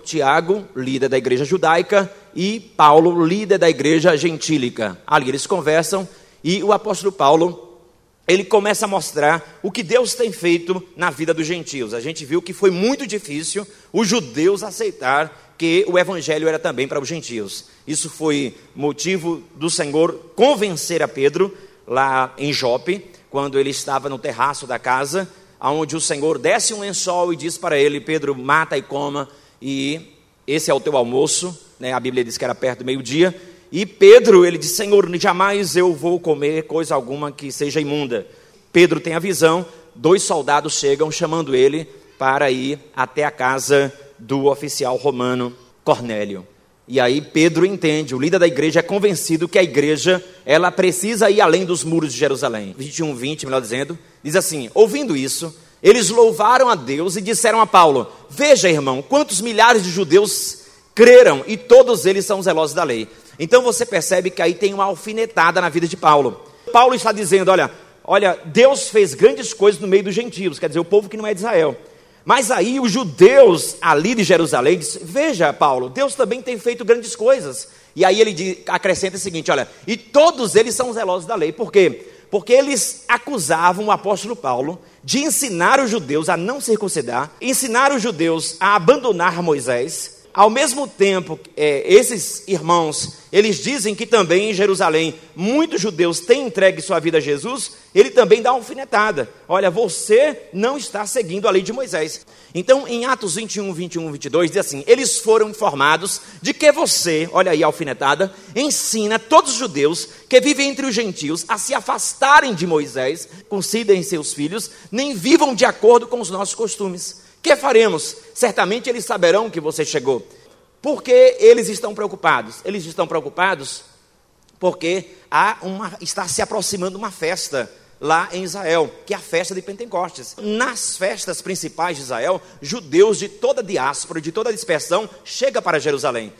Tiago, líder da igreja judaica, e Paulo, líder da igreja gentílica. Ali eles conversam e o apóstolo Paulo ele começa a mostrar o que Deus tem feito na vida dos gentios. A gente viu que foi muito difícil os judeus aceitar que o evangelho era também para os gentios. Isso foi motivo do Senhor convencer a Pedro lá em Jope, quando ele estava no terraço da casa, aonde o Senhor desce um lençol e diz para ele: Pedro, mata e coma, e esse é o teu almoço. Né? A Bíblia diz que era perto do meio-dia. E Pedro, ele diz: Senhor, jamais eu vou comer coisa alguma que seja imunda. Pedro tem a visão, dois soldados chegam chamando ele para ir até a casa do oficial romano Cornélio. E aí Pedro entende, o líder da igreja é convencido que a igreja, ela precisa ir além dos muros de Jerusalém. 21, 20, melhor dizendo, diz assim: ouvindo isso, eles louvaram a Deus e disseram a Paulo: Veja, irmão, quantos milhares de judeus creram e todos eles são zelosos da lei. Então você percebe que aí tem uma alfinetada na vida de Paulo. Paulo está dizendo: olha, olha, Deus fez grandes coisas no meio dos gentios, quer dizer, o povo que não é de Israel. Mas aí os judeus ali de Jerusalém dizem: Veja, Paulo, Deus também tem feito grandes coisas. E aí ele acrescenta o seguinte: olha, e todos eles são zelosos da lei. Por quê? Porque eles acusavam o apóstolo Paulo de ensinar os judeus a não circuncidar, ensinar os judeus a abandonar Moisés ao mesmo tempo, é, esses irmãos, eles dizem que também em Jerusalém muitos judeus têm entregue sua vida a Jesus, ele também dá uma alfinetada. Olha, você não está seguindo a lei de Moisés. Então, em Atos 21, 21, 22, diz assim: Eles foram informados de que você, olha aí a alfinetada, ensina todos os judeus que vivem entre os gentios a se afastarem de Moisés, considerem seus filhos, nem vivam de acordo com os nossos costumes. Que faremos? Certamente eles saberão que você chegou. Porque eles estão preocupados? Eles estão preocupados porque há uma, está se aproximando uma festa lá em Israel, que é a festa de Pentecostes. Nas festas principais de Israel, judeus de toda a diáspora, de toda a dispersão, chega para Jerusalém.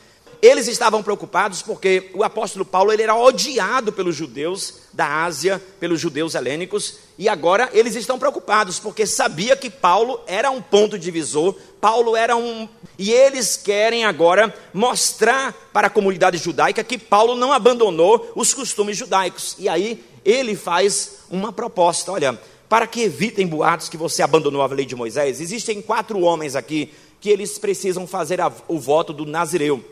Eles estavam preocupados porque o apóstolo Paulo ele era odiado pelos judeus da Ásia, pelos judeus helênicos, e agora eles estão preocupados porque sabia que Paulo era um ponto divisor, Paulo era um e eles querem agora mostrar para a comunidade judaica que Paulo não abandonou os costumes judaicos. E aí ele faz uma proposta, olha, para que evitem boatos que você abandonou a lei de Moisés, existem quatro homens aqui que eles precisam fazer a, o voto do Nazireu.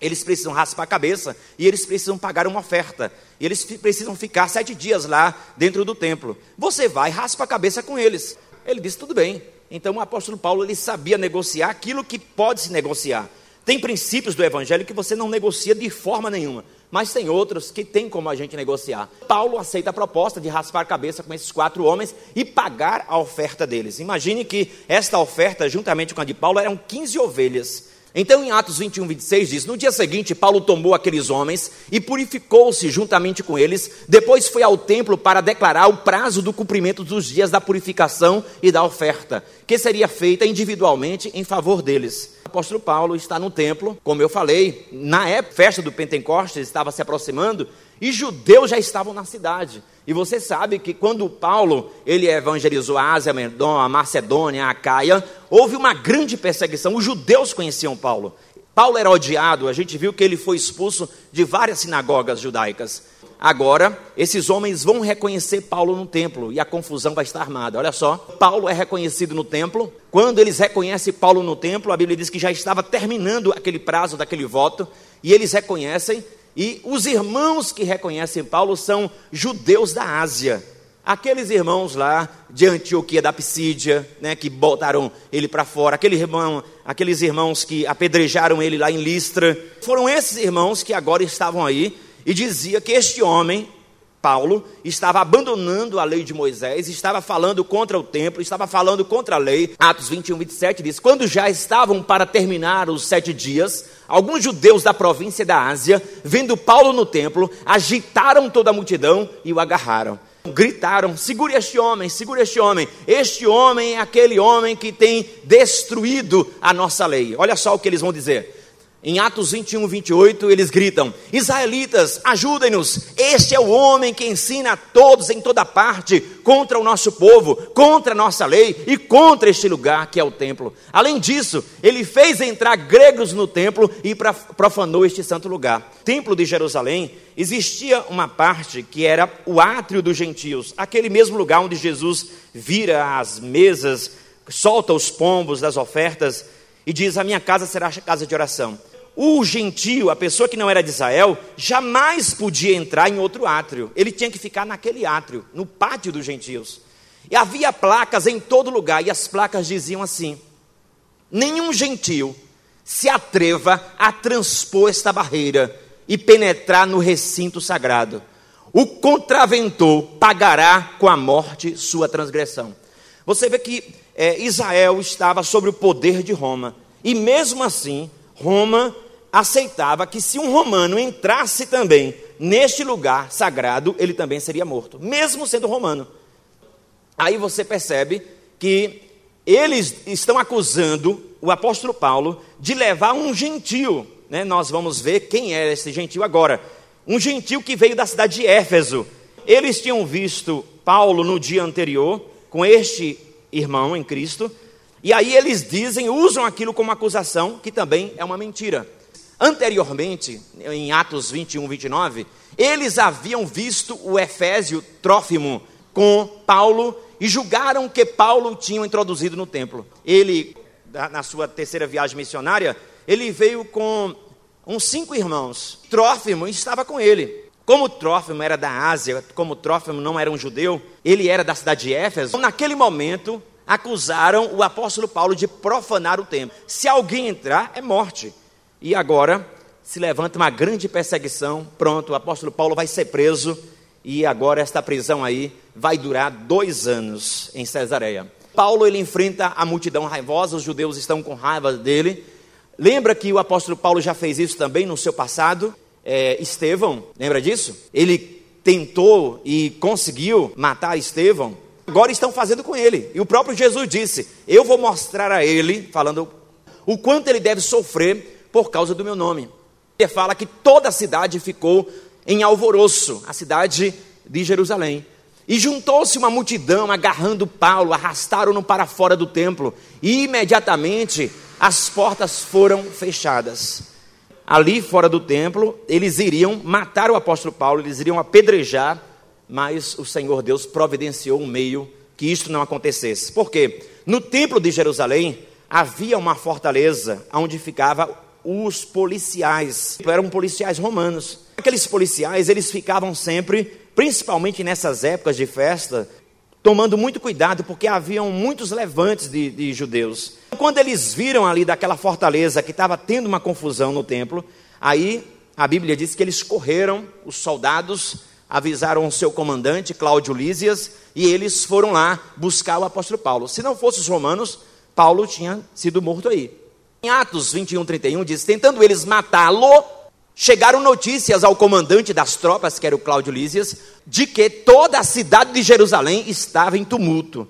Eles precisam raspar a cabeça e eles precisam pagar uma oferta. E eles precisam ficar sete dias lá dentro do templo. Você vai, raspa a cabeça com eles. Ele disse: tudo bem. Então o apóstolo Paulo ele sabia negociar aquilo que pode se negociar. Tem princípios do evangelho que você não negocia de forma nenhuma, mas tem outros que tem como a gente negociar. Paulo aceita a proposta de raspar a cabeça com esses quatro homens e pagar a oferta deles. Imagine que esta oferta, juntamente com a de Paulo, eram 15 ovelhas. Então, em Atos 21, 26 diz: No dia seguinte, Paulo tomou aqueles homens e purificou-se juntamente com eles. Depois foi ao templo para declarar o prazo do cumprimento dos dias da purificação e da oferta, que seria feita individualmente em favor deles. O apóstolo Paulo está no templo, como eu falei, na época, festa do Pentecostes estava se aproximando e judeus já estavam na cidade. E você sabe que quando Paulo ele evangelizou a Ásia, a Macedônia, a Caia, houve uma grande perseguição. Os judeus conheciam Paulo. Paulo era odiado, a gente viu que ele foi expulso de várias sinagogas judaicas. Agora, esses homens vão reconhecer Paulo no templo e a confusão vai estar armada. Olha só, Paulo é reconhecido no templo. Quando eles reconhecem Paulo no templo, a Bíblia diz que já estava terminando aquele prazo daquele voto, e eles reconhecem e os irmãos que reconhecem Paulo são judeus da Ásia. Aqueles irmãos lá de Antioquia da Psídia, né, que botaram ele para fora, aquele irmão, aqueles irmãos que apedrejaram ele lá em Listra, foram esses irmãos que agora estavam aí e dizia que este homem Paulo estava abandonando a lei de Moisés, estava falando contra o templo, estava falando contra a lei. Atos 21, 27 diz: Quando já estavam para terminar os sete dias, alguns judeus da província da Ásia, vendo Paulo no templo, agitaram toda a multidão e o agarraram. Gritaram: segure este homem, segure este homem. Este homem é aquele homem que tem destruído a nossa lei. Olha só o que eles vão dizer. Em Atos 21, 28, eles gritam: Israelitas, ajudem-nos! Este é o homem que ensina a todos em toda parte contra o nosso povo, contra a nossa lei e contra este lugar que é o templo. Além disso, ele fez entrar gregos no templo e profanou este santo lugar. templo de Jerusalém existia uma parte que era o átrio dos gentios, aquele mesmo lugar onde Jesus vira as mesas, solta os pombos das ofertas e diz: A minha casa será casa de oração o gentio, a pessoa que não era de Israel, jamais podia entrar em outro átrio. Ele tinha que ficar naquele átrio, no pátio dos gentios. E havia placas em todo lugar, e as placas diziam assim: Nenhum gentio se atreva a transpor esta barreira e penetrar no recinto sagrado. O contraventor pagará com a morte sua transgressão. Você vê que é, Israel estava sob o poder de Roma, e mesmo assim, Roma aceitava que se um romano entrasse também neste lugar sagrado, ele também seria morto, mesmo sendo romano. Aí você percebe que eles estão acusando o apóstolo Paulo de levar um gentio. Né? Nós vamos ver quem é esse gentio agora. Um gentio que veio da cidade de Éfeso. Eles tinham visto Paulo no dia anterior com este irmão em Cristo e aí eles dizem, usam aquilo como acusação, que também é uma mentira. Anteriormente, em Atos 21, 29, eles haviam visto o Efésio Trófimo com Paulo e julgaram que Paulo tinha introduzido no templo. Ele, na sua terceira viagem missionária, ele veio com uns cinco irmãos. Trófimo estava com ele. Como Trófimo era da Ásia, como Trófimo não era um judeu, ele era da cidade de Éfeso. Naquele momento, acusaram o apóstolo Paulo de profanar o templo. Se alguém entrar, é morte. E agora se levanta uma grande perseguição. Pronto, o apóstolo Paulo vai ser preso. E agora esta prisão aí vai durar dois anos em Cesareia. Paulo ele enfrenta a multidão raivosa, os judeus estão com raiva dele. Lembra que o apóstolo Paulo já fez isso também no seu passado? É, Estevão, lembra disso? Ele tentou e conseguiu matar Estevão agora estão fazendo com ele. E o próprio Jesus disse: Eu vou mostrar a ele, falando o quanto ele deve sofrer por causa do meu nome. Ele fala que toda a cidade ficou em alvoroço, a cidade de Jerusalém. E juntou-se uma multidão agarrando Paulo, arrastaram-no para fora do templo, e imediatamente as portas foram fechadas. Ali fora do templo, eles iriam matar o apóstolo Paulo, eles iriam apedrejar mas o Senhor Deus providenciou um meio que isto não acontecesse. Por quê? No templo de Jerusalém havia uma fortaleza onde ficavam os policiais, eram policiais romanos. Aqueles policiais, eles ficavam sempre, principalmente nessas épocas de festa, tomando muito cuidado, porque haviam muitos levantes de, de judeus. Quando eles viram ali daquela fortaleza que estava tendo uma confusão no templo, aí a Bíblia diz que eles correram, os soldados, avisaram o seu comandante, Cláudio Lísias, e eles foram lá buscar o apóstolo Paulo. Se não fossem os romanos, Paulo tinha sido morto aí. Em Atos 21, 31 diz: Tentando eles matá-lo, chegaram notícias ao comandante das tropas, que era o Cláudio Lísias, de que toda a cidade de Jerusalém estava em tumulto.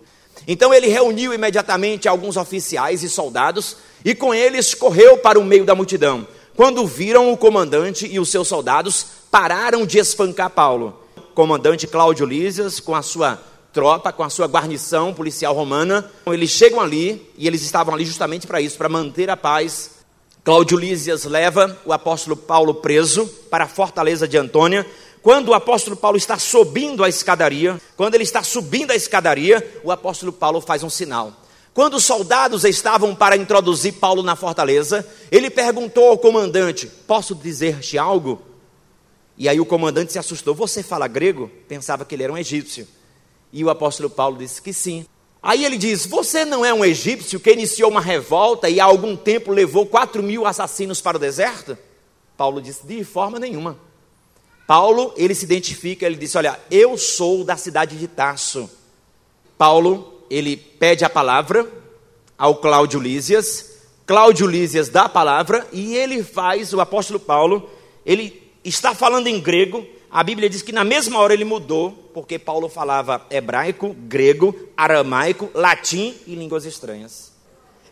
Então ele reuniu imediatamente alguns oficiais e soldados e com eles correu para o meio da multidão. Quando viram o comandante e os seus soldados, pararam de espancar Paulo. O comandante Cláudio Lísias, com a sua tropa, com a sua guarnição policial romana, eles chegam ali e eles estavam ali justamente para isso, para manter a paz. Cláudio Lísias leva o apóstolo Paulo preso para a fortaleza de Antônia. Quando o apóstolo Paulo está subindo a escadaria, quando ele está subindo a escadaria, o apóstolo Paulo faz um sinal. Quando os soldados estavam para introduzir Paulo na fortaleza, ele perguntou ao comandante: Posso dizer-te algo? E aí o comandante se assustou. Você fala grego? Pensava que ele era um egípcio. E o apóstolo Paulo disse que sim. Aí ele diz: Você não é um egípcio que iniciou uma revolta e há algum tempo levou quatro mil assassinos para o deserto? Paulo disse: De forma nenhuma. Paulo, ele se identifica, ele disse: Olha, eu sou da cidade de Tarso. Paulo, ele pede a palavra ao Cláudio Lísias. Cláudio Lísias dá a palavra e ele faz, o apóstolo Paulo, ele está falando em grego, a Bíblia diz que na mesma hora ele mudou, porque Paulo falava hebraico, grego, aramaico, latim e línguas estranhas.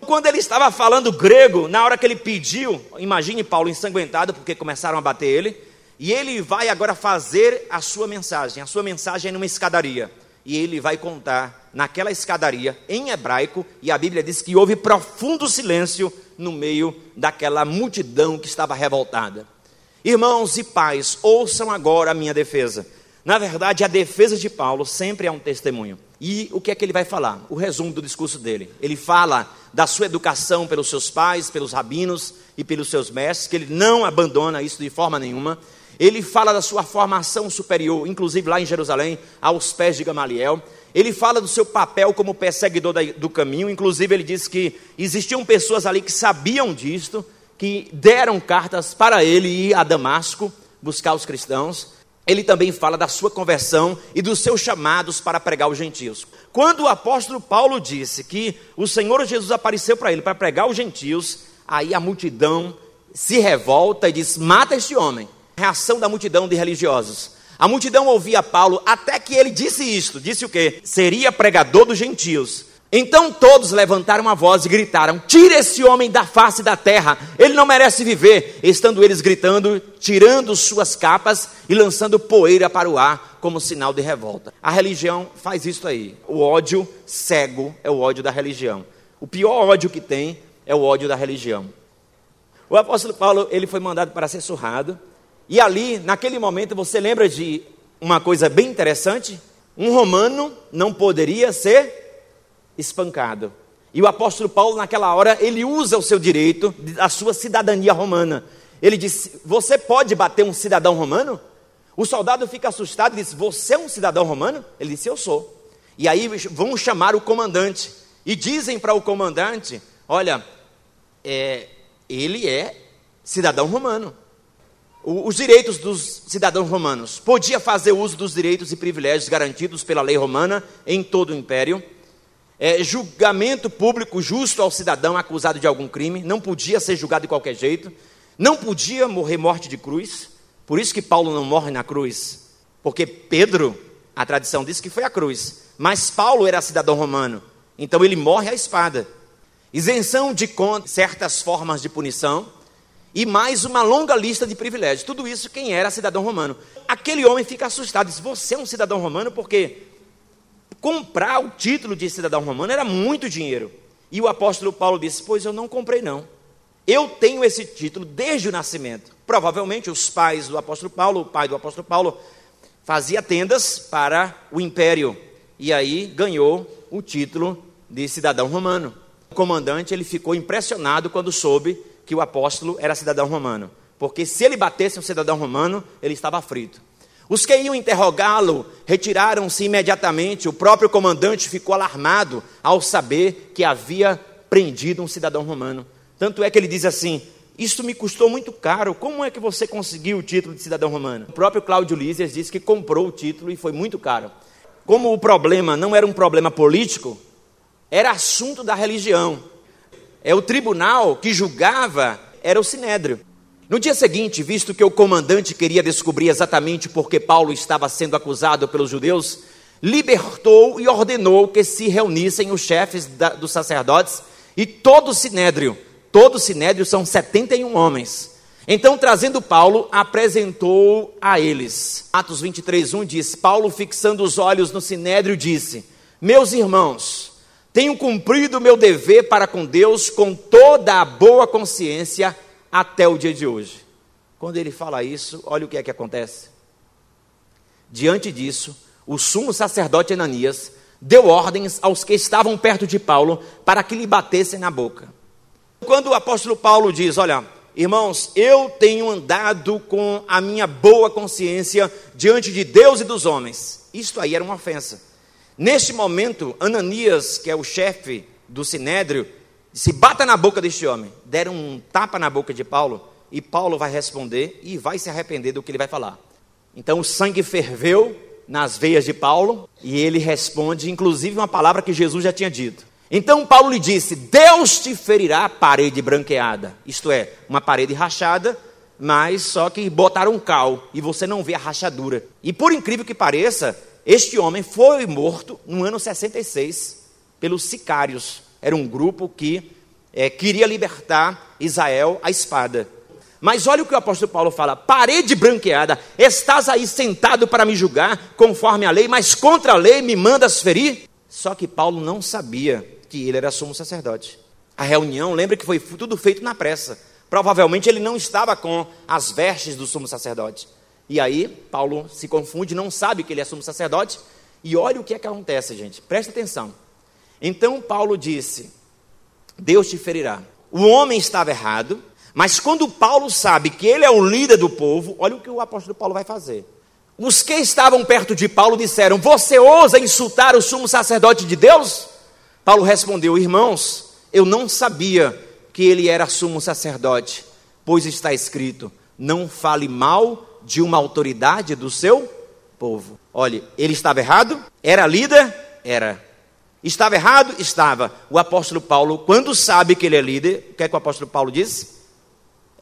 Quando ele estava falando grego, na hora que ele pediu, imagine Paulo ensanguentado, porque começaram a bater ele, e ele vai agora fazer a sua mensagem. A sua mensagem é numa escadaria. E ele vai contar naquela escadaria, em hebraico, e a Bíblia diz que houve profundo silêncio no meio daquela multidão que estava revoltada. Irmãos e pais, ouçam agora a minha defesa. Na verdade, a defesa de Paulo sempre é um testemunho. E o que é que ele vai falar? O resumo do discurso dele. Ele fala da sua educação pelos seus pais, pelos rabinos e pelos seus mestres, que ele não abandona isso de forma nenhuma. Ele fala da sua formação superior, inclusive lá em Jerusalém, aos pés de Gamaliel. Ele fala do seu papel como perseguidor do caminho, inclusive ele diz que existiam pessoas ali que sabiam disto, que deram cartas para ele ir a Damasco buscar os cristãos. Ele também fala da sua conversão e dos seus chamados para pregar os gentios. Quando o apóstolo Paulo disse que o Senhor Jesus apareceu para ele para pregar os gentios, aí a multidão se revolta e diz: mata este homem. Reação da multidão de religiosos. A multidão ouvia Paulo até que ele disse isto: disse o quê? Seria pregador dos gentios. Então todos levantaram a voz e gritaram: Tira esse homem da face da terra, ele não merece viver. Estando eles gritando, tirando suas capas e lançando poeira para o ar, como sinal de revolta. A religião faz isso aí. O ódio cego é o ódio da religião. O pior ódio que tem é o ódio da religião. O apóstolo Paulo ele foi mandado para ser surrado. E ali, naquele momento, você lembra de uma coisa bem interessante? Um romano não poderia ser espancado. E o apóstolo Paulo, naquela hora, ele usa o seu direito, a sua cidadania romana. Ele diz: Você pode bater um cidadão romano? O soldado fica assustado e diz: Você é um cidadão romano? Ele disse: Eu sou. E aí vão chamar o comandante. E dizem para o comandante: Olha, é, ele é cidadão romano. Os direitos dos cidadãos romanos. Podia fazer uso dos direitos e privilégios garantidos pela lei romana em todo o império. É, julgamento público justo ao cidadão acusado de algum crime, não podia ser julgado de qualquer jeito, não podia morrer morte de cruz, por isso que Paulo não morre na cruz, porque Pedro, a tradição diz que foi a cruz, mas Paulo era cidadão romano, então ele morre à espada. Isenção de certas formas de punição, e mais uma longa lista de privilégios. Tudo isso quem era cidadão romano. Aquele homem fica assustado, diz: Você é um cidadão romano porque comprar o título de cidadão romano era muito dinheiro. E o apóstolo Paulo disse: Pois eu não comprei, não. Eu tenho esse título desde o nascimento. Provavelmente os pais do apóstolo Paulo, o pai do apóstolo Paulo, fazia tendas para o império. E aí ganhou o título de cidadão romano. O comandante ele ficou impressionado quando soube que o apóstolo era cidadão romano. Porque se ele batesse um cidadão romano, ele estava frito. Os que iam interrogá-lo retiraram-se imediatamente. O próprio comandante ficou alarmado ao saber que havia prendido um cidadão romano. Tanto é que ele diz assim: Isto me custou muito caro. Como é que você conseguiu o título de cidadão romano? O próprio Cláudio Lísias disse que comprou o título e foi muito caro. Como o problema não era um problema político, era assunto da religião. É o tribunal que julgava era o sinédrio. No dia seguinte, visto que o comandante queria descobrir exatamente por que Paulo estava sendo acusado pelos judeus, libertou e ordenou que se reunissem os chefes da, dos sacerdotes e todo o sinédrio. Todo o sinédrio são 71 homens. Então, trazendo Paulo, apresentou a eles. Atos 23, 1 diz: Paulo, fixando os olhos no sinédrio, disse: Meus irmãos, tenho cumprido o meu dever para com Deus com toda a boa consciência até o dia de hoje. Quando ele fala isso, olha o que é que acontece. Diante disso, o sumo sacerdote Ananias deu ordens aos que estavam perto de Paulo para que lhe batessem na boca. Quando o apóstolo Paulo diz: Olha, irmãos, eu tenho andado com a minha boa consciência diante de Deus e dos homens. Isto aí era uma ofensa. Neste momento, Ananias, que é o chefe do sinédrio, se bata na boca deste homem. Deram um tapa na boca de Paulo e Paulo vai responder e vai se arrepender do que ele vai falar. Então o sangue ferveu nas veias de Paulo e ele responde, inclusive, uma palavra que Jesus já tinha dito. Então Paulo lhe disse: Deus te ferirá a parede branqueada, isto é, uma parede rachada, mas só que botaram um cal e você não vê a rachadura. E por incrível que pareça, este homem foi morto no ano 66 pelos sicários era um grupo que é, queria libertar Israel à espada. Mas olha o que o apóstolo Paulo fala: parede branqueada, estás aí sentado para me julgar conforme a lei, mas contra a lei me mandas ferir? Só que Paulo não sabia que ele era sumo sacerdote. A reunião, lembra que foi tudo feito na pressa. Provavelmente ele não estava com as vestes do sumo sacerdote. E aí, Paulo se confunde, não sabe que ele é sumo sacerdote. E olha o que, é que acontece, gente. Presta atenção. Então Paulo disse: Deus te ferirá. O homem estava errado, mas quando Paulo sabe que ele é o líder do povo, olha o que o apóstolo Paulo vai fazer. Os que estavam perto de Paulo disseram: Você ousa insultar o sumo sacerdote de Deus? Paulo respondeu: Irmãos, eu não sabia que ele era sumo sacerdote, pois está escrito: Não fale mal de uma autoridade do seu povo. Olhe, ele estava errado? Era líder? Era. Estava errado? Estava. O apóstolo Paulo, quando sabe que ele é líder, o que é que o apóstolo Paulo diz?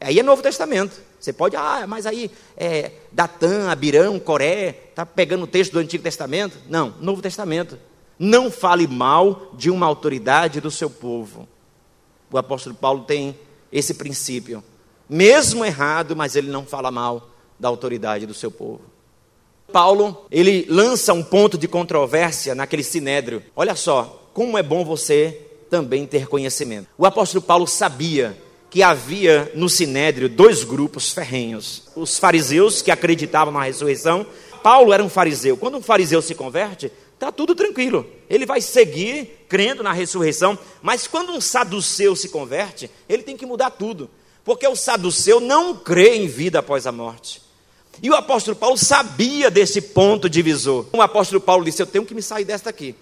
Aí é Novo Testamento. Você pode, ah, mas aí é, Datã, Abirão, Coré, está pegando o texto do Antigo Testamento? Não, Novo Testamento. Não fale mal de uma autoridade do seu povo. O apóstolo Paulo tem esse princípio. Mesmo errado, mas ele não fala mal da autoridade do seu povo. Paulo, ele lança um ponto de controvérsia naquele sinédrio. Olha só, como é bom você também ter conhecimento. O apóstolo Paulo sabia que havia no sinédrio dois grupos ferrenhos: os fariseus que acreditavam na ressurreição. Paulo era um fariseu. Quando um fariseu se converte, está tudo tranquilo. Ele vai seguir crendo na ressurreição. Mas quando um saduceu se converte, ele tem que mudar tudo. Porque o saduceu não crê em vida após a morte. E o apóstolo Paulo sabia desse ponto divisor. O apóstolo Paulo disse: Eu tenho que me sair desta aqui.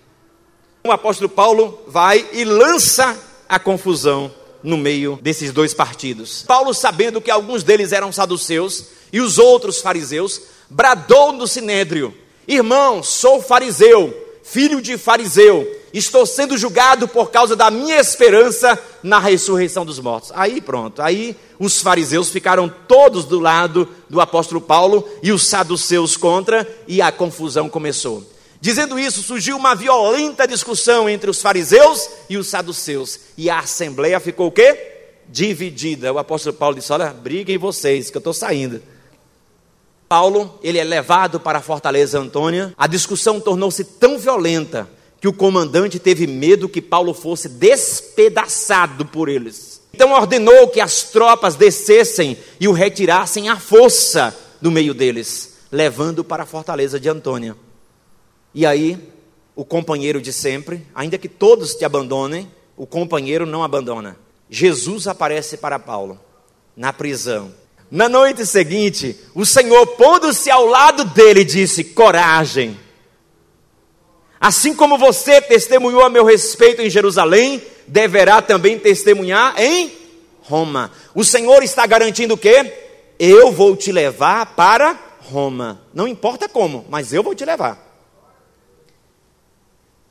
O apóstolo Paulo vai e lança a confusão no meio desses dois partidos. Paulo, sabendo que alguns deles eram saduceus e os outros fariseus, bradou no sinédrio: Irmão, sou fariseu, filho de fariseu, estou sendo julgado por causa da minha esperança na ressurreição dos mortos. Aí pronto, aí os fariseus ficaram todos do lado do apóstolo Paulo e os saduceus contra, e a confusão começou. Dizendo isso, surgiu uma violenta discussão entre os fariseus e os saduceus. E a assembleia ficou o quê? Dividida. O apóstolo Paulo disse: Olha, briguem vocês, que eu estou saindo. Paulo, ele é levado para a fortaleza Antônia. A discussão tornou-se tão violenta que o comandante teve medo que Paulo fosse despedaçado por eles. Então ordenou que as tropas descessem e o retirassem à força do meio deles, levando para a fortaleza de Antônia. E aí, o companheiro de sempre, ainda que todos te abandonem, o companheiro não abandona. Jesus aparece para Paulo na prisão. Na noite seguinte, o Senhor, pondo-se ao lado dele, disse: Coragem. Assim como você testemunhou a meu respeito em Jerusalém, deverá também testemunhar em Roma. O Senhor está garantindo o quê? Eu vou te levar para Roma. Não importa como, mas eu vou te levar.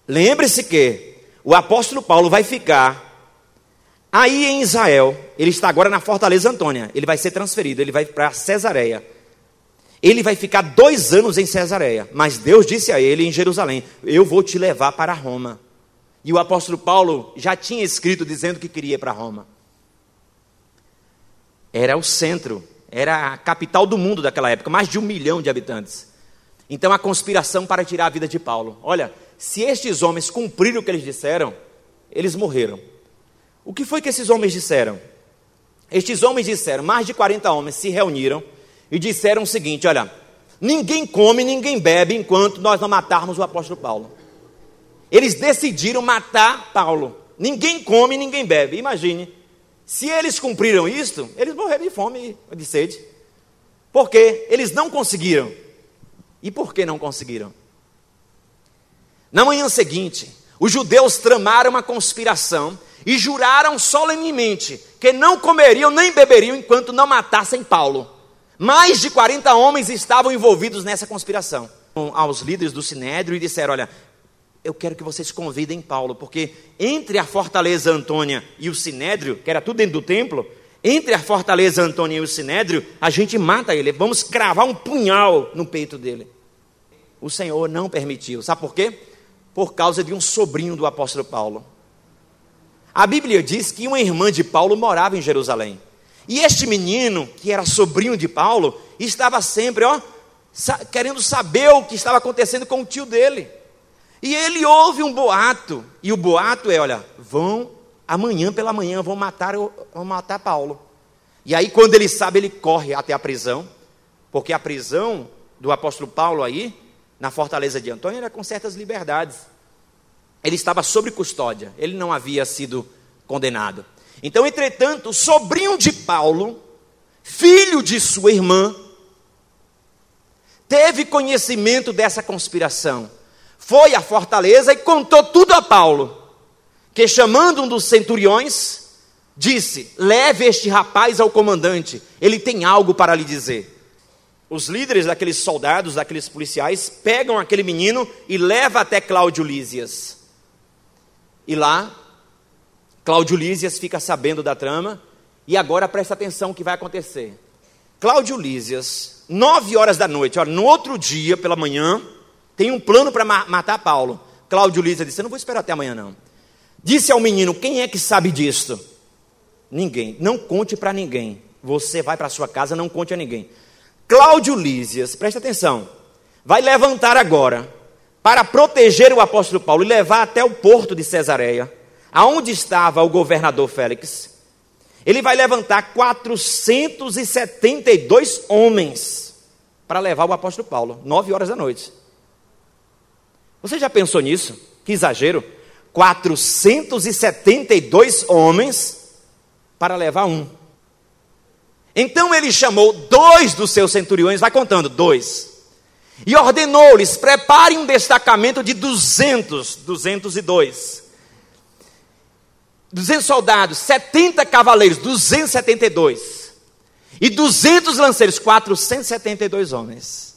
Lembre-se que o apóstolo Paulo vai ficar aí em Israel. Ele está agora na Fortaleza Antônia. Ele vai ser transferido, ele vai para Cesareia. Ele vai ficar dois anos em Cesareia. Mas Deus disse a ele em Jerusalém: Eu vou te levar para Roma. E o apóstolo Paulo já tinha escrito dizendo que queria ir para Roma. Era o centro, era a capital do mundo daquela época, mais de um milhão de habitantes. Então a conspiração para tirar a vida de Paulo. Olha, se estes homens cumpriram o que eles disseram, eles morreram. O que foi que esses homens disseram? Estes homens disseram, mais de 40 homens se reuniram e disseram o seguinte: olha, ninguém come, ninguém bebe enquanto nós não matarmos o apóstolo Paulo. Eles decidiram matar Paulo. Ninguém come, ninguém bebe. Imagine, se eles cumpriram isto, eles morreram de fome e de sede. Porque eles não conseguiram. E por que não conseguiram? Na manhã seguinte, os judeus tramaram uma conspiração e juraram solenemente que não comeriam nem beberiam enquanto não matassem Paulo. Mais de 40 homens estavam envolvidos nessa conspiração. Aos líderes do sinédrio e disseram: Olha, eu quero que vocês convidem Paulo, porque entre a fortaleza Antônia e o sinédrio, que era tudo dentro do templo, entre a fortaleza Antônia e o sinédrio, a gente mata ele, vamos cravar um punhal no peito dele. O Senhor não permitiu, sabe por quê? por causa de um sobrinho do apóstolo Paulo. A Bíblia diz que uma irmã de Paulo morava em Jerusalém. E este menino, que era sobrinho de Paulo, estava sempre, ó, querendo saber o que estava acontecendo com o tio dele. E ele ouve um boato, e o boato é, olha, vão amanhã pela manhã vão matar vão matar Paulo. E aí quando ele sabe, ele corre até a prisão, porque a prisão do apóstolo Paulo aí, na fortaleza de Antônio, era com certas liberdades. Ele estava sob custódia, ele não havia sido condenado. Então, entretanto, o sobrinho de Paulo, filho de sua irmã, teve conhecimento dessa conspiração. Foi à fortaleza e contou tudo a Paulo, que chamando um dos centuriões, disse: Leve este rapaz ao comandante, ele tem algo para lhe dizer. Os líderes daqueles soldados, daqueles policiais, pegam aquele menino e levam até Cláudio Lísias. E lá, Cláudio Lísias fica sabendo da trama, e agora presta atenção o que vai acontecer. Cláudio Lísias, nove horas da noite, no outro dia, pela manhã, tem um plano para ma matar Paulo. Cláudio Lísias disse: Eu não vou esperar até amanhã, não. Disse ao menino: Quem é que sabe disto? Ninguém. Não conte para ninguém. Você vai para sua casa, não conte a ninguém. Cláudio Lísias, preste atenção, vai levantar agora para proteger o apóstolo Paulo e levar até o porto de Cesareia, aonde estava o governador Félix. Ele vai levantar 472 homens para levar o apóstolo Paulo, nove horas da noite. Você já pensou nisso? Que exagero! 472 homens para levar um. Então ele chamou dois dos seus centuriões, vai contando, dois, e ordenou-lhes: preparem um destacamento de 200, 202. 200 soldados, 70 cavaleiros, 272. E 200 lanceiros, 472 homens,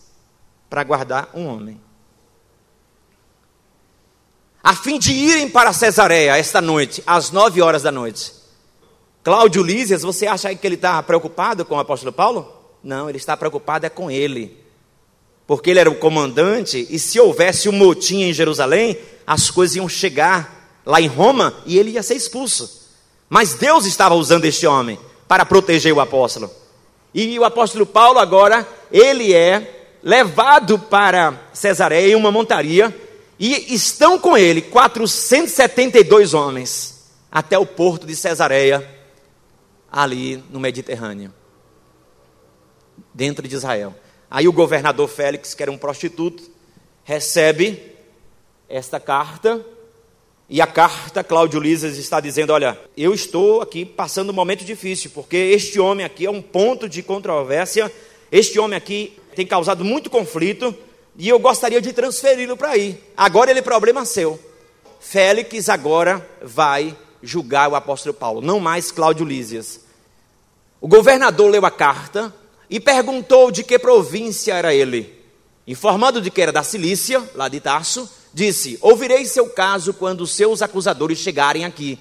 para guardar um homem. A fim de irem para Cesareia esta noite, às nove horas da noite. Cláudio Lísias, você acha que ele está preocupado com o apóstolo Paulo? Não, ele está preocupado é com ele. Porque ele era o comandante, e se houvesse um motim em Jerusalém, as coisas iam chegar lá em Roma e ele ia ser expulso. Mas Deus estava usando este homem para proteger o apóstolo. E o apóstolo Paulo agora, ele é levado para Cesareia em uma montaria, e estão com ele 472 homens até o porto de Cesareia ali no Mediterrâneo, dentro de Israel. Aí o governador Félix, que era um prostituto, recebe esta carta, e a carta, Cláudio Lisas está dizendo: Olha, eu estou aqui passando um momento difícil, porque este homem aqui é um ponto de controvérsia, este homem aqui tem causado muito conflito, e eu gostaria de transferi-lo para aí. Agora ele é problema seu. Félix agora vai julgar o apóstolo Paulo, não mais Cláudio Lísias. O governador leu a carta e perguntou de que província era ele. Informado de que era da Cilícia, lá de Tarso, disse: Ouvirei seu caso quando seus acusadores chegarem aqui.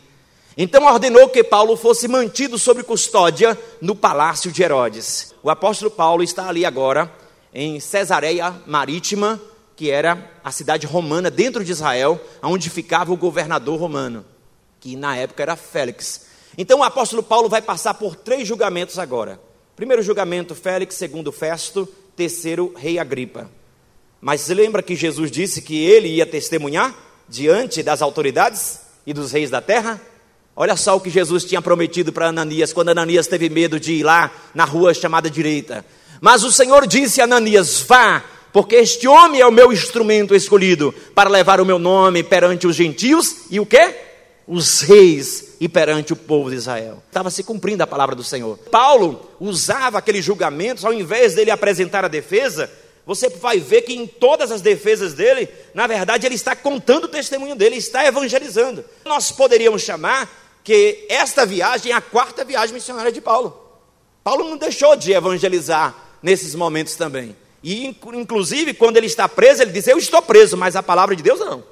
Então ordenou que Paulo fosse mantido sob custódia no palácio de Herodes. O apóstolo Paulo está ali agora, em Cesareia Marítima, que era a cidade romana dentro de Israel, onde ficava o governador romano que na época era Félix. Então o apóstolo Paulo vai passar por três julgamentos agora. Primeiro julgamento, Félix, segundo Festo, terceiro, rei Agripa. Mas lembra que Jesus disse que ele ia testemunhar diante das autoridades e dos reis da terra? Olha só o que Jesus tinha prometido para Ananias, quando Ananias teve medo de ir lá na rua chamada direita. Mas o Senhor disse a Ananias: Vá, porque este homem é o meu instrumento escolhido para levar o meu nome perante os gentios e o quê? os reis e perante o povo de Israel. Estava se cumprindo a palavra do Senhor. Paulo usava aqueles julgamentos, ao invés dele apresentar a defesa, você vai ver que em todas as defesas dele, na verdade, ele está contando o testemunho dele, está evangelizando. Nós poderíamos chamar que esta viagem é a quarta viagem missionária de Paulo. Paulo não deixou de evangelizar nesses momentos também. E, inclusive, quando ele está preso, ele diz: Eu estou preso, mas a palavra de Deus não.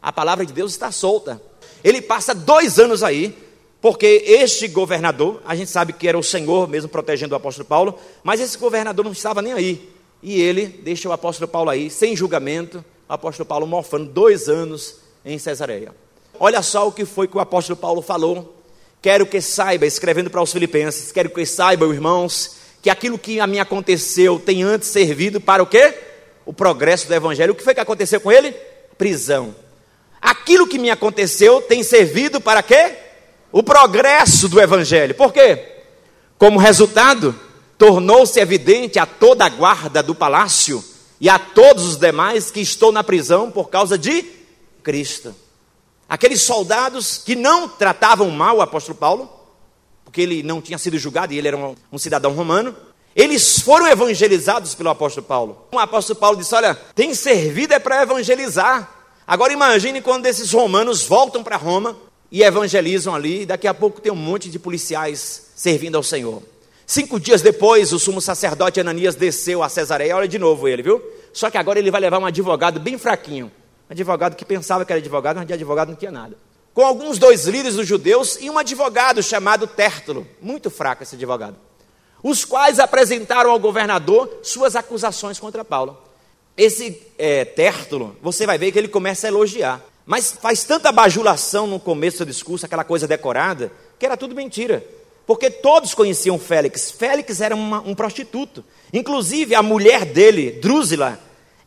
A palavra de Deus está solta. Ele passa dois anos aí, porque este governador, a gente sabe que era o Senhor mesmo protegendo o apóstolo Paulo, mas esse governador não estava nem aí. E ele deixa o apóstolo Paulo aí, sem julgamento, o apóstolo Paulo mofando dois anos em Cesareia. Olha só o que foi que o apóstolo Paulo falou. Quero que saiba, escrevendo para os filipenses, quero que saibam, irmãos, que aquilo que a mim aconteceu tem antes servido para o quê? O progresso do evangelho. O que foi que aconteceu com ele? Prisão. Aquilo que me aconteceu tem servido para quê? O progresso do evangelho. Por quê? Como resultado, tornou-se evidente a toda a guarda do palácio e a todos os demais que estou na prisão por causa de Cristo. Aqueles soldados que não tratavam mal o apóstolo Paulo, porque ele não tinha sido julgado e ele era um, cidadão romano, eles foram evangelizados pelo apóstolo Paulo. O apóstolo Paulo disse: Olha, tem servido é para evangelizar. Agora imagine quando esses romanos voltam para Roma e evangelizam ali, daqui a pouco tem um monte de policiais servindo ao Senhor. Cinco dias depois, o sumo sacerdote Ananias desceu a Cesareia, olha de novo ele, viu? Só que agora ele vai levar um advogado bem fraquinho. Um advogado que pensava que era advogado, mas de advogado não tinha nada. Com alguns dois líderes dos judeus e um advogado chamado Tértulo. Muito fraco esse advogado. Os quais apresentaram ao governador suas acusações contra Paulo. Esse é, Tértulo, você vai ver que ele começa a elogiar. Mas faz tanta bajulação no começo do discurso, aquela coisa decorada, que era tudo mentira. Porque todos conheciam Félix. Félix era uma, um prostituto. Inclusive, a mulher dele, Drúzila,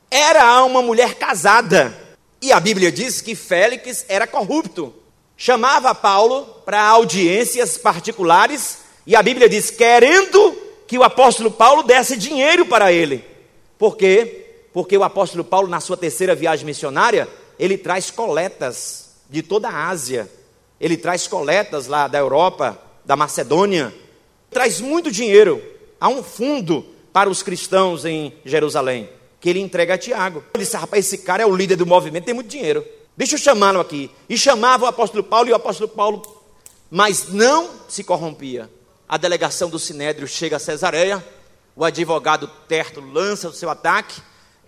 era uma mulher casada. E a Bíblia diz que Félix era corrupto. Chamava Paulo para audiências particulares. E a Bíblia diz, querendo que o apóstolo Paulo desse dinheiro para ele. Por quê? Porque o apóstolo Paulo, na sua terceira viagem missionária, ele traz coletas de toda a Ásia. Ele traz coletas lá da Europa, da Macedônia, traz muito dinheiro a um fundo para os cristãos em Jerusalém, que ele entrega a Tiago. Ele disse: rapaz, esse cara é o líder do movimento, tem muito dinheiro. Deixa eu chamá-lo aqui. E chamava o apóstolo Paulo, e o apóstolo Paulo, mas não se corrompia. A delegação do Sinédrio chega a Cesareia, o advogado Terto lança o seu ataque,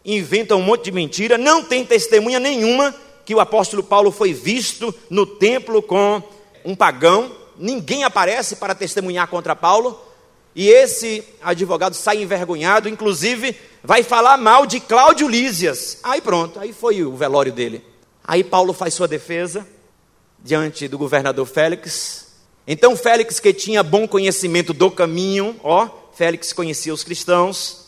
inventa um monte de mentira, não tem testemunha nenhuma que o apóstolo Paulo foi visto no templo com um pagão, ninguém aparece para testemunhar contra Paulo, e esse advogado sai envergonhado, inclusive vai falar mal de Cláudio Lísias. Aí pronto, aí foi o velório dele. Aí Paulo faz sua defesa diante do governador Félix. Então Félix, que tinha bom conhecimento do caminho, ó, Félix conhecia os cristãos,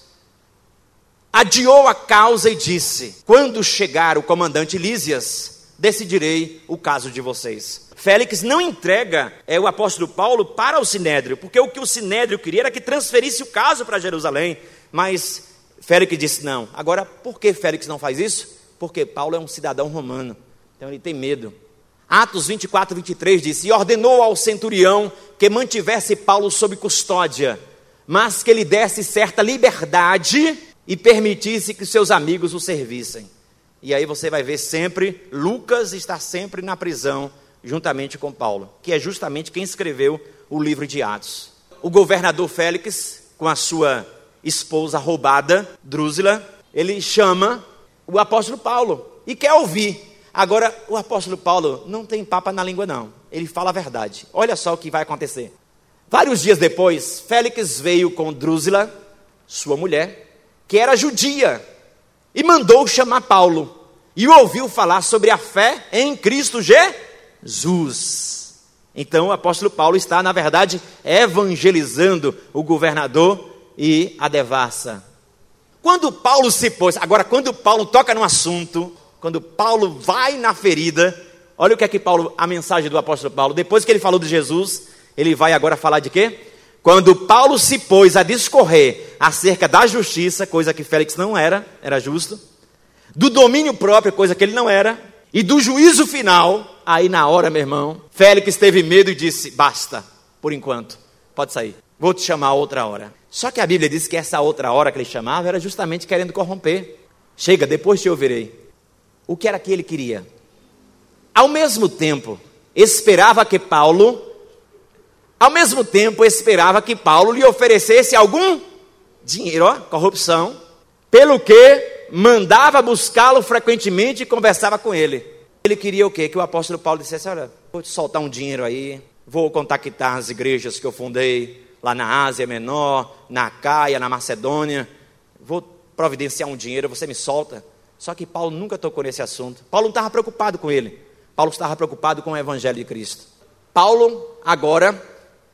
adiou a causa e disse: Quando chegar o comandante Lísias, decidirei o caso de vocês. Félix não entrega é, o apóstolo Paulo para o sinédrio, porque o que o sinédrio queria era que transferisse o caso para Jerusalém, mas Félix disse não. Agora, por que Félix não faz isso? Porque Paulo é um cidadão romano, então ele tem medo. Atos 24, 23 diz: E ordenou ao centurião que mantivesse Paulo sob custódia, mas que lhe desse certa liberdade e permitisse que seus amigos o servissem. E aí você vai ver sempre, Lucas está sempre na prisão juntamente com Paulo, que é justamente quem escreveu o livro de Atos. O governador Félix, com a sua esposa roubada, Drúzila, ele chama o apóstolo Paulo e quer ouvir. Agora, o apóstolo Paulo não tem papa na língua, não. Ele fala a verdade. Olha só o que vai acontecer. Vários dias depois, Félix veio com Drúzila, sua mulher, que era judia, e mandou chamar Paulo. E ouviu falar sobre a fé em Cristo Jesus Jesus. Então o apóstolo Paulo está, na verdade, evangelizando o governador e a devassa. Quando Paulo se pôs, agora, quando Paulo toca no assunto, quando Paulo vai na ferida, olha o que é que Paulo, a mensagem do apóstolo Paulo, depois que ele falou de Jesus, ele vai agora falar de quê? Quando Paulo se pôs a discorrer acerca da justiça, coisa que Félix não era, era justo, do domínio próprio, coisa que ele não era, e do juízo final, Aí na hora, meu irmão, Félix teve medo e disse: Basta, por enquanto, pode sair. Vou te chamar outra hora. Só que a Bíblia diz que essa outra hora que ele chamava era justamente querendo corromper. Chega, depois te ouvirei. O que era que ele queria? Ao mesmo tempo, esperava que Paulo, ao mesmo tempo, esperava que Paulo lhe oferecesse algum dinheiro, ó, corrupção, pelo que mandava buscá-lo frequentemente e conversava com ele. Ele queria o quê? Que o apóstolo Paulo dissesse: Olha, vou te soltar um dinheiro aí, vou contactar as igrejas que eu fundei lá na Ásia Menor, na Caia, na Macedônia, vou providenciar um dinheiro, você me solta. Só que Paulo nunca tocou nesse assunto. Paulo não estava preocupado com ele. Paulo estava preocupado com o evangelho de Cristo. Paulo, agora,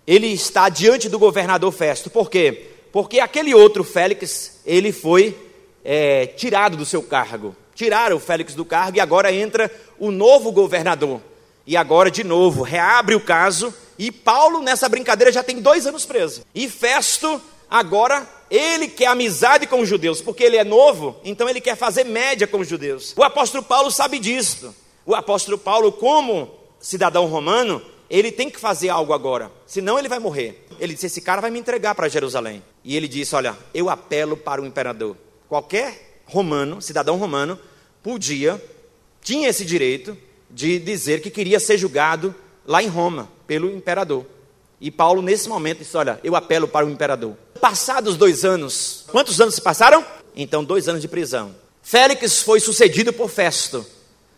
ele está diante do governador Festo. Por quê? Porque aquele outro Félix, ele foi é, tirado do seu cargo. Tiraram o Félix do cargo e agora entra o novo governador. E agora, de novo, reabre o caso. E Paulo, nessa brincadeira, já tem dois anos preso. E Festo, agora, ele quer amizade com os judeus, porque ele é novo, então ele quer fazer média com os judeus. O apóstolo Paulo sabe disso. O apóstolo Paulo, como cidadão romano, ele tem que fazer algo agora, senão ele vai morrer. Ele disse: Esse cara vai me entregar para Jerusalém. E ele disse: Olha, eu apelo para o imperador. Qualquer romano, cidadão romano, podia, tinha esse direito de dizer que queria ser julgado lá em Roma, pelo imperador. E Paulo, nesse momento, disse: Olha, eu apelo para o imperador. Passados dois anos, quantos anos se passaram? Então, dois anos de prisão. Félix foi sucedido por Festo.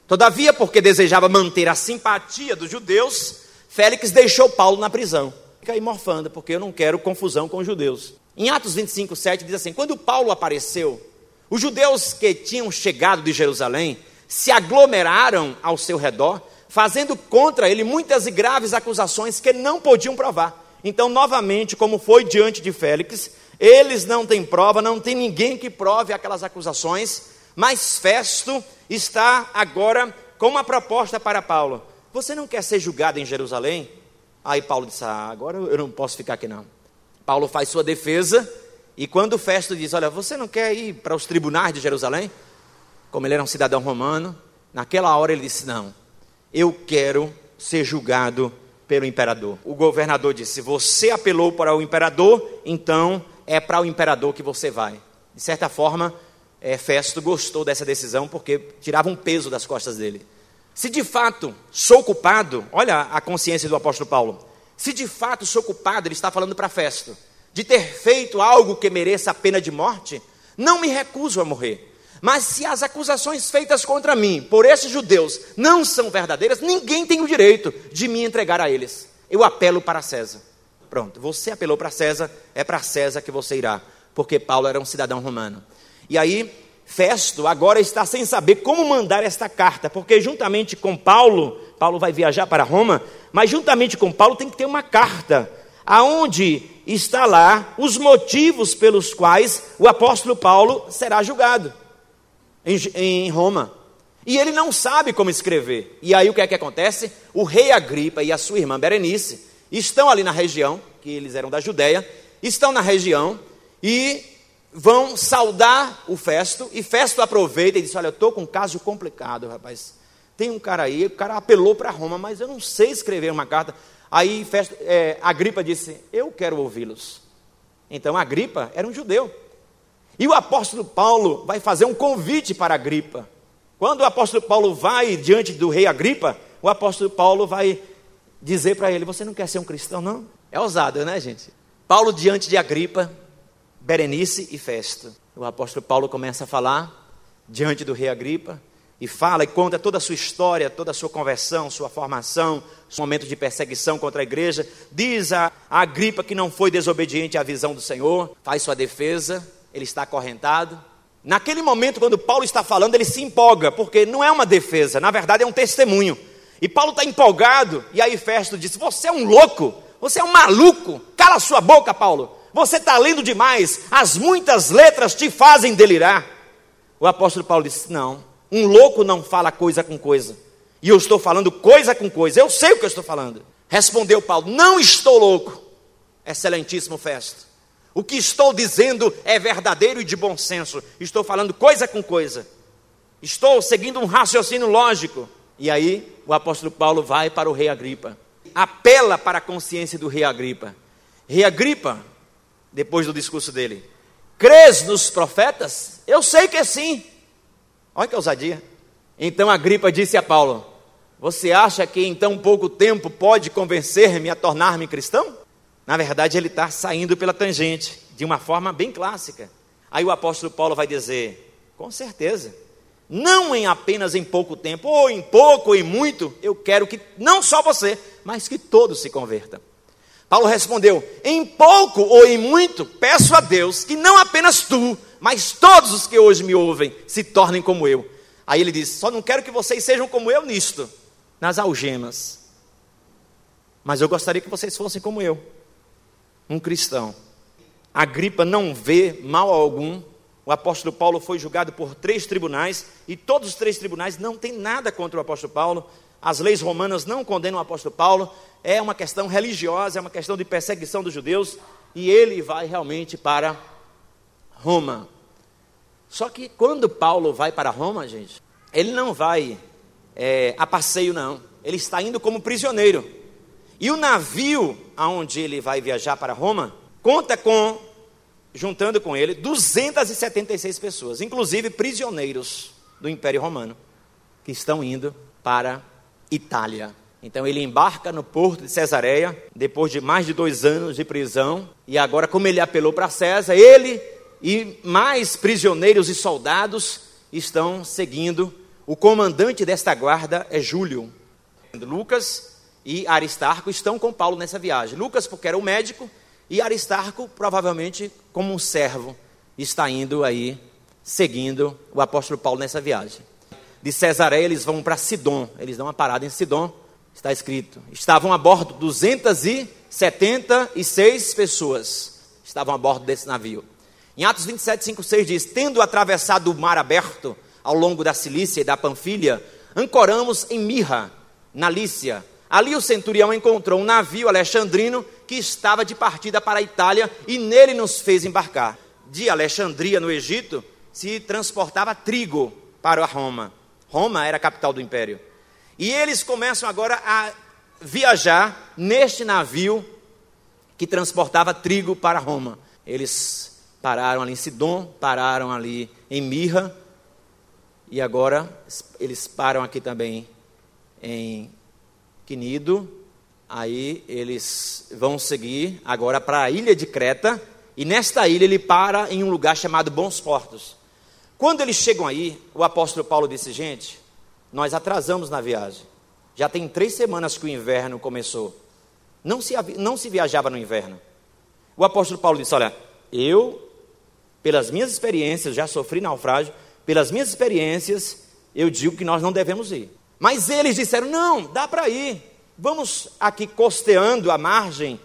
Todavia, porque desejava manter a simpatia dos judeus, Félix deixou Paulo na prisão. Fica aí morfando, porque eu não quero confusão com os judeus. Em Atos 25, 7 diz assim: Quando Paulo apareceu, os judeus que tinham chegado de Jerusalém se aglomeraram ao seu redor, fazendo contra ele muitas e graves acusações que não podiam provar. Então, novamente, como foi diante de Félix, eles não têm prova, não tem ninguém que prove aquelas acusações, mas Festo está agora com uma proposta para Paulo. Você não quer ser julgado em Jerusalém? Aí Paulo disse: ah, agora eu não posso ficar aqui não. Paulo faz sua defesa, e quando Festo diz: Olha, você não quer ir para os tribunais de Jerusalém? Como ele era um cidadão romano, naquela hora ele disse: Não, eu quero ser julgado pelo imperador. O governador disse: Se você apelou para o imperador, então é para o imperador que você vai. De certa forma, é, Festo gostou dessa decisão porque tirava um peso das costas dele. Se de fato sou culpado, olha a consciência do apóstolo Paulo. Se de fato sou culpado, ele está falando para Festo, de ter feito algo que mereça a pena de morte, não me recuso a morrer. Mas se as acusações feitas contra mim por esses judeus não são verdadeiras, ninguém tem o direito de me entregar a eles. Eu apelo para César. Pronto, você apelou para César, é para César que você irá, porque Paulo era um cidadão romano. E aí Festo agora está sem saber como mandar esta carta, porque juntamente com Paulo, Paulo vai viajar para Roma, mas juntamente com Paulo tem que ter uma carta, aonde está lá os motivos pelos quais o apóstolo Paulo será julgado em, em Roma. E ele não sabe como escrever. E aí o que é que acontece? O rei Agripa e a sua irmã Berenice estão ali na região, que eles eram da Judéia, estão na região e vão saudar o Festo, e Festo aproveita e diz: Olha, eu estou com um caso complicado, rapaz. Tem um cara aí, o cara apelou para Roma, mas eu não sei escrever uma carta. Aí Festo, é, Agripa disse: Eu quero ouvi-los. Então Agripa era um judeu. E o apóstolo Paulo vai fazer um convite para Agripa. Quando o apóstolo Paulo vai diante do rei Agripa, o apóstolo Paulo vai dizer para ele: Você não quer ser um cristão, não? É ousado, né, gente? Paulo diante de Agripa Berenice e Festo. O apóstolo Paulo começa a falar diante do rei Agripa e fala e conta toda a sua história, toda a sua conversão, sua formação, os momentos de perseguição contra a igreja. Diz a, a Agripa que não foi desobediente à visão do Senhor, faz sua defesa, ele está acorrentado. Naquele momento, quando Paulo está falando, ele se empolga, porque não é uma defesa, na verdade é um testemunho. E Paulo está empolgado, e aí Festo diz: Você é um louco, você é um maluco, cala sua boca, Paulo. Você está lendo demais, as muitas letras te fazem delirar. O apóstolo Paulo disse: Não, um louco não fala coisa com coisa. E eu estou falando coisa com coisa, eu sei o que eu estou falando. Respondeu Paulo: Não estou louco, excelentíssimo Festo. O que estou dizendo é verdadeiro e de bom senso. Estou falando coisa com coisa. Estou seguindo um raciocínio lógico. E aí, o apóstolo Paulo vai para o rei Agripa. Apela para a consciência do rei Agripa. Rei Agripa, depois do discurso dele: Crês nos profetas? Eu sei que sim. Olha que ousadia. Então a gripa disse a Paulo: Você acha que em tão pouco tempo pode convencer-me a tornar-me cristão? Na verdade, ele está saindo pela tangente, de uma forma bem clássica. Aí o apóstolo Paulo vai dizer: Com certeza, não em apenas em pouco tempo, ou em pouco ou em muito, eu quero que não só você, mas que todos se convertam. Paulo respondeu: Em pouco ou em muito, peço a Deus que não apenas tu, mas todos os que hoje me ouvem se tornem como eu. Aí ele diz: Só não quero que vocês sejam como eu nisto, nas algemas. Mas eu gostaria que vocês fossem como eu, um cristão. A gripa não vê mal algum. O apóstolo Paulo foi julgado por três tribunais e todos os três tribunais não têm nada contra o apóstolo Paulo. As leis romanas não condenam o apóstolo Paulo. É uma questão religiosa, é uma questão de perseguição dos judeus e ele vai realmente para Roma. Só que quando Paulo vai para Roma, gente, ele não vai é, a passeio, não. Ele está indo como prisioneiro. E o navio aonde ele vai viajar para Roma conta com, juntando com ele, 276 pessoas, inclusive prisioneiros do Império Romano, que estão indo para Itália. Então ele embarca no porto de Cesareia, depois de mais de dois anos de prisão, e agora, como ele apelou para César, ele e mais prisioneiros e soldados estão seguindo. O comandante desta guarda é Júlio. Lucas e Aristarco estão com Paulo nessa viagem. Lucas, porque era o médico, e Aristarco, provavelmente como um servo, está indo aí, seguindo o apóstolo Paulo nessa viagem. De Cesareia eles vão para Sidom, eles dão uma parada em Sidom, está escrito. Estavam a bordo 276 pessoas, estavam a bordo desse navio. Em Atos 27, 5, 6 diz: Tendo atravessado o mar aberto ao longo da Cilícia e da Panfilha, ancoramos em Mirra, na Lícia. Ali o centurião encontrou um navio alexandrino que estava de partida para a Itália e nele nos fez embarcar. De Alexandria, no Egito, se transportava trigo para Roma. Roma era a capital do império. E eles começam agora a viajar neste navio que transportava trigo para Roma. Eles pararam ali em Sidom, pararam ali em Mirra, e agora eles param aqui também em Quinido. Aí eles vão seguir agora para a ilha de Creta, e nesta ilha ele para em um lugar chamado Bons Portos. Quando eles chegam aí, o apóstolo Paulo disse: Gente, nós atrasamos na viagem. Já tem três semanas que o inverno começou. Não se, não se viajava no inverno. O apóstolo Paulo disse: Olha, eu pelas minhas experiências, já sofri naufrágio, pelas minhas experiências, eu digo que nós não devemos ir. Mas eles disseram: não, dá para ir. Vamos aqui costeando a margem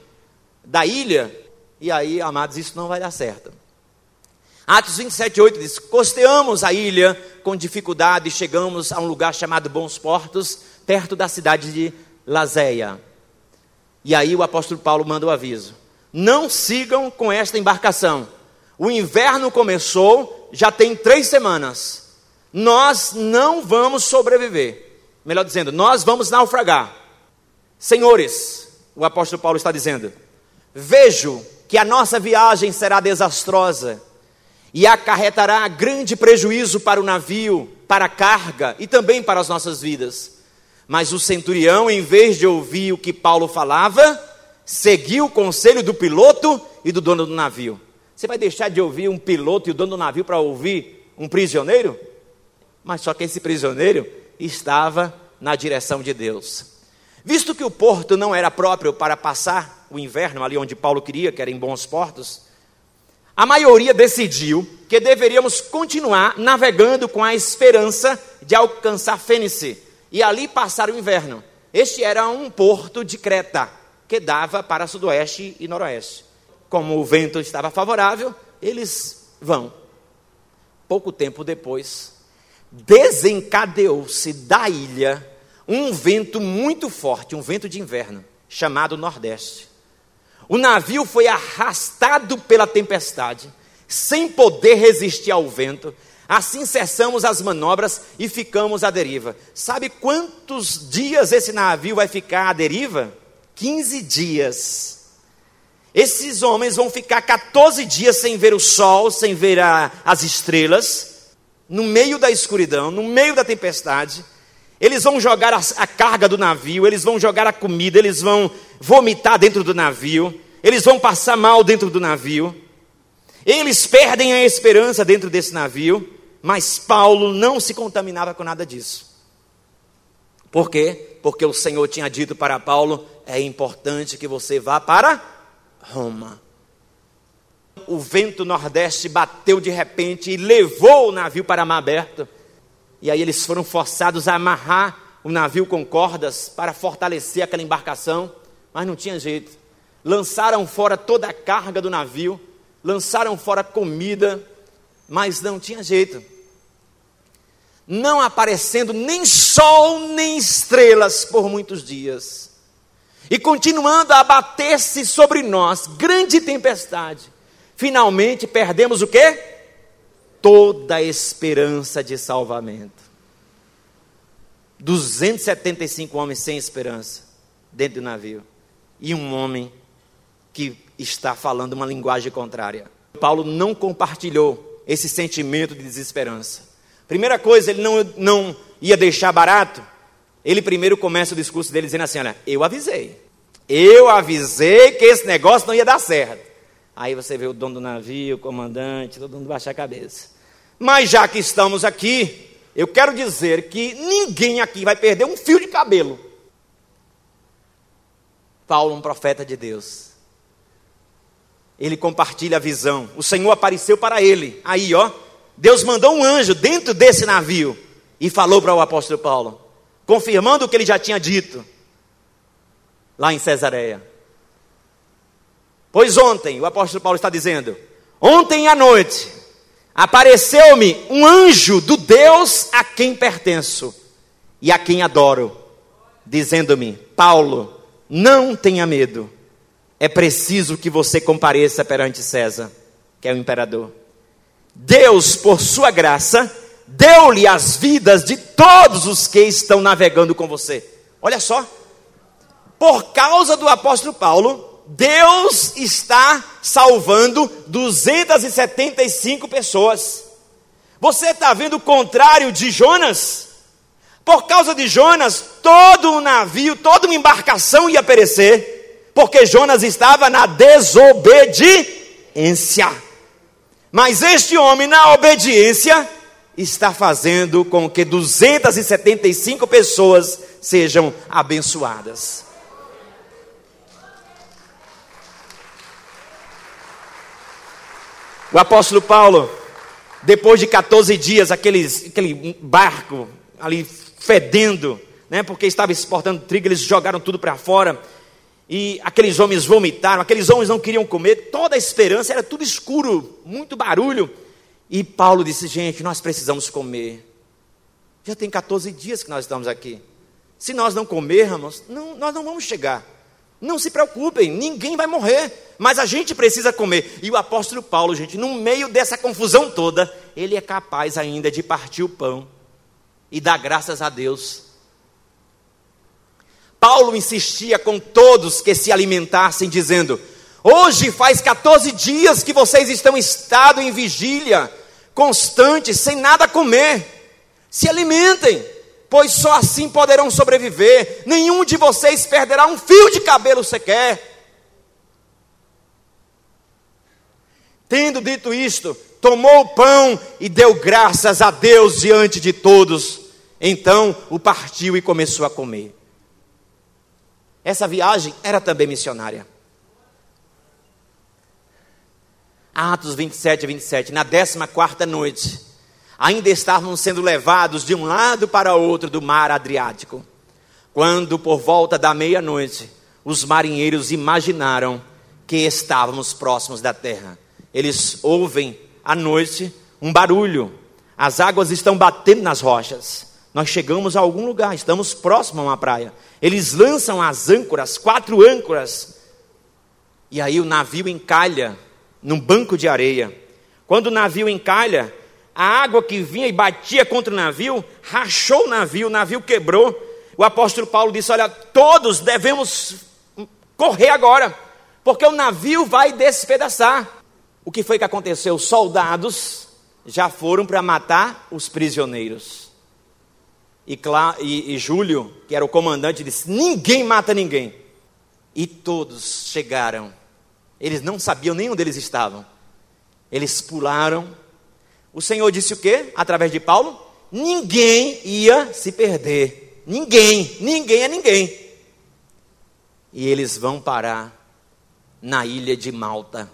da ilha. E aí, amados, isso não vai dar certo. Atos 27, 8 diz: Costeamos a ilha com dificuldade, chegamos a um lugar chamado Bons Portos, perto da cidade de Lazéia. E aí o apóstolo Paulo manda o aviso: Não sigam com esta embarcação o inverno começou, já tem três semanas. Nós não vamos sobreviver. Melhor dizendo, nós vamos naufragar. Senhores, o apóstolo Paulo está dizendo: vejo que a nossa viagem será desastrosa e acarretará grande prejuízo para o navio, para a carga e também para as nossas vidas. Mas o centurião, em vez de ouvir o que Paulo falava, seguiu o conselho do piloto e do dono do navio. Você vai deixar de ouvir um piloto e o dono do navio para ouvir um prisioneiro? Mas só que esse prisioneiro estava na direção de Deus. Visto que o porto não era próprio para passar o inverno ali onde Paulo queria, que era em bons portos, a maioria decidiu que deveríamos continuar navegando com a esperança de alcançar Fênice e ali passar o inverno. Este era um porto de Creta que dava para sudoeste e noroeste como o vento estava favorável, eles vão. Pouco tempo depois, desencadeou-se da ilha um vento muito forte, um vento de inverno, chamado Nordeste. O navio foi arrastado pela tempestade, sem poder resistir ao vento. Assim cessamos as manobras e ficamos à deriva. Sabe quantos dias esse navio vai ficar à deriva? 15 dias. Esses homens vão ficar 14 dias sem ver o sol, sem ver a, as estrelas, no meio da escuridão, no meio da tempestade. Eles vão jogar a, carga do navio, eles vão jogar a comida, eles vão vomitar dentro do navio, eles vão passar mal dentro do navio. Eles perdem a esperança dentro desse navio, mas Paulo não se contaminava com nada disso. Por quê? Porque o Senhor tinha dito para Paulo: é importante que você vá para Roma. O vento nordeste bateu de repente e levou o navio para mar aberto. E aí eles foram forçados a amarrar o navio com cordas para fortalecer aquela embarcação, mas não tinha jeito. Lançaram fora toda a carga do navio, lançaram fora comida, mas não tinha jeito. Não aparecendo nem sol nem estrelas por muitos dias. E continuando a abater-se sobre nós grande tempestade. Finalmente perdemos o quê? Toda a esperança de salvamento. 275 homens sem esperança dentro do navio. E um homem que está falando uma linguagem contrária. Paulo não compartilhou esse sentimento de desesperança. Primeira coisa, ele não, não ia deixar barato. Ele primeiro começa o discurso dele dizendo assim: Olha, eu avisei. Eu avisei que esse negócio não ia dar certo. Aí você vê o dono do navio, o comandante, todo mundo baixar a cabeça. Mas já que estamos aqui, eu quero dizer que ninguém aqui vai perder um fio de cabelo. Paulo, um profeta de Deus, ele compartilha a visão. O Senhor apareceu para ele. Aí, ó, Deus mandou um anjo dentro desse navio e falou para o apóstolo Paulo, confirmando o que ele já tinha dito lá em Cesareia. Pois ontem, o apóstolo Paulo está dizendo, ontem à noite, apareceu-me um anjo do Deus a quem pertenço e a quem adoro, dizendo-me: Paulo, não tenha medo, é preciso que você compareça perante César, que é o imperador. Deus, por sua graça, deu-lhe as vidas de todos os que estão navegando com você. Olha só, por causa do apóstolo Paulo, Deus está salvando 275 pessoas. Você está vendo o contrário de Jonas? Por causa de Jonas, todo um navio, toda uma embarcação ia perecer, porque Jonas estava na desobediência. Mas este homem, na obediência, está fazendo com que 275 pessoas sejam abençoadas. O apóstolo Paulo, depois de 14 dias, aqueles, aquele barco ali fedendo, né, porque estava exportando trigo, eles jogaram tudo para fora. E aqueles homens vomitaram, aqueles homens não queriam comer, toda a esperança era tudo escuro, muito barulho. E Paulo disse: Gente, nós precisamos comer. Já tem 14 dias que nós estamos aqui. Se nós não comermos, não, nós não vamos chegar. Não se preocupem, ninguém vai morrer, mas a gente precisa comer. E o apóstolo Paulo, gente, no meio dessa confusão toda, ele é capaz ainda de partir o pão e dar graças a Deus. Paulo insistia com todos que se alimentassem, dizendo: Hoje faz 14 dias que vocês estão em estado em vigília, constante, sem nada comer. Se alimentem pois só assim poderão sobreviver. Nenhum de vocês perderá um fio de cabelo sequer. Tendo dito isto, tomou o pão e deu graças a Deus diante de todos. Então o partiu e começou a comer. Essa viagem era também missionária. Atos 27 e 27, na 14 noite, ainda estavam sendo levados de um lado para outro do mar Adriático. Quando, por volta da meia-noite, os marinheiros imaginaram que estávamos próximos da terra. Eles ouvem à noite um barulho, as águas estão batendo nas rochas. Nós chegamos a algum lugar, estamos próximos a uma praia. Eles lançam as âncoras, quatro âncoras, e aí o navio encalha num banco de areia. Quando o navio encalha, a água que vinha e batia contra o navio, rachou o navio, o navio quebrou. O apóstolo Paulo disse: Olha, todos devemos correr agora, porque o navio vai despedaçar. O que foi que aconteceu? Soldados já foram para matar os prisioneiros. E, e, e Júlio, que era o comandante, disse: Ninguém mata ninguém. E todos chegaram. Eles não sabiam nem onde eles estavam. Eles pularam o Senhor disse o quê? Através de Paulo? Ninguém ia se perder. Ninguém, ninguém é ninguém. E eles vão parar na ilha de Malta.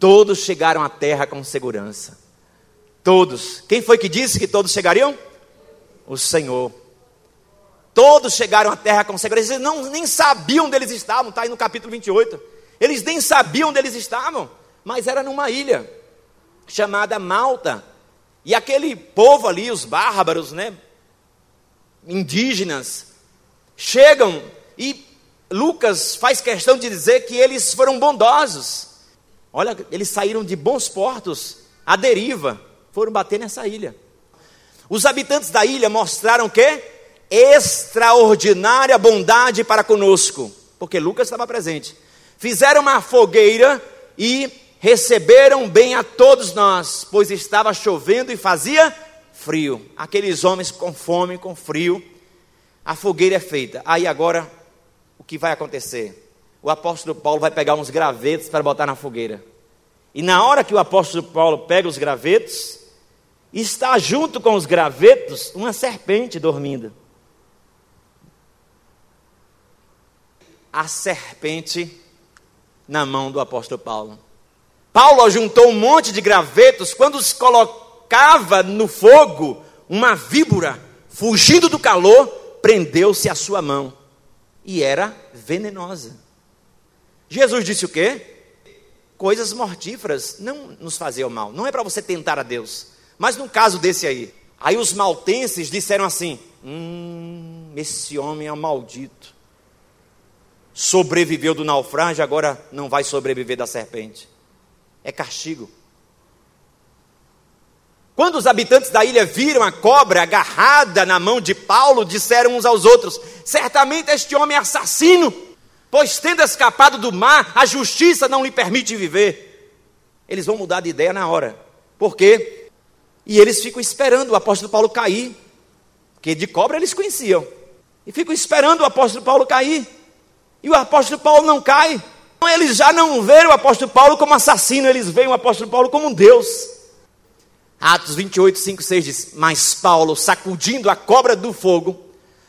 Todos chegaram à terra com segurança. Todos. Quem foi que disse que todos chegariam? O Senhor. Todos chegaram à terra com segurança. Eles não, nem sabiam onde eles estavam, está aí no capítulo 28. Eles nem sabiam onde eles estavam, mas era numa ilha chamada Malta. E aquele povo ali, os bárbaros, né, indígenas, chegam e Lucas faz questão de dizer que eles foram bondosos. Olha, eles saíram de bons portos, à deriva, foram bater nessa ilha. Os habitantes da ilha mostraram que extraordinária bondade para conosco, porque Lucas estava presente. Fizeram uma fogueira e receberam bem a todos nós, pois estava chovendo e fazia frio. Aqueles homens com fome, com frio, a fogueira é feita. Aí agora, o que vai acontecer? O apóstolo Paulo vai pegar uns gravetos para botar na fogueira. E na hora que o apóstolo Paulo pega os gravetos, está junto com os gravetos uma serpente dormindo. A serpente na mão do apóstolo Paulo. Paulo juntou um monte de gravetos, quando os colocava no fogo, uma víbora, fugindo do calor, prendeu-se à sua mão. E era venenosa. Jesus disse o quê? Coisas mortíferas não nos faziam mal. Não é para você tentar a Deus. Mas no caso desse aí, aí os maltenses disseram assim: Hum, esse homem é maldito sobreviveu do naufrágio, agora não vai sobreviver da serpente. É castigo. Quando os habitantes da ilha viram a cobra agarrada na mão de Paulo, disseram uns aos outros: Certamente este homem é assassino, pois tendo escapado do mar, a justiça não lhe permite viver. Eles vão mudar de ideia na hora. Por quê? E eles ficam esperando o apóstolo Paulo cair, porque de cobra eles conheciam. E ficam esperando o apóstolo Paulo cair. E o apóstolo Paulo não cai. Eles já não veem o apóstolo Paulo como assassino, eles veem o apóstolo Paulo como um Deus. Atos 28, 5, 6 diz: Mas Paulo, sacudindo a cobra do fogo,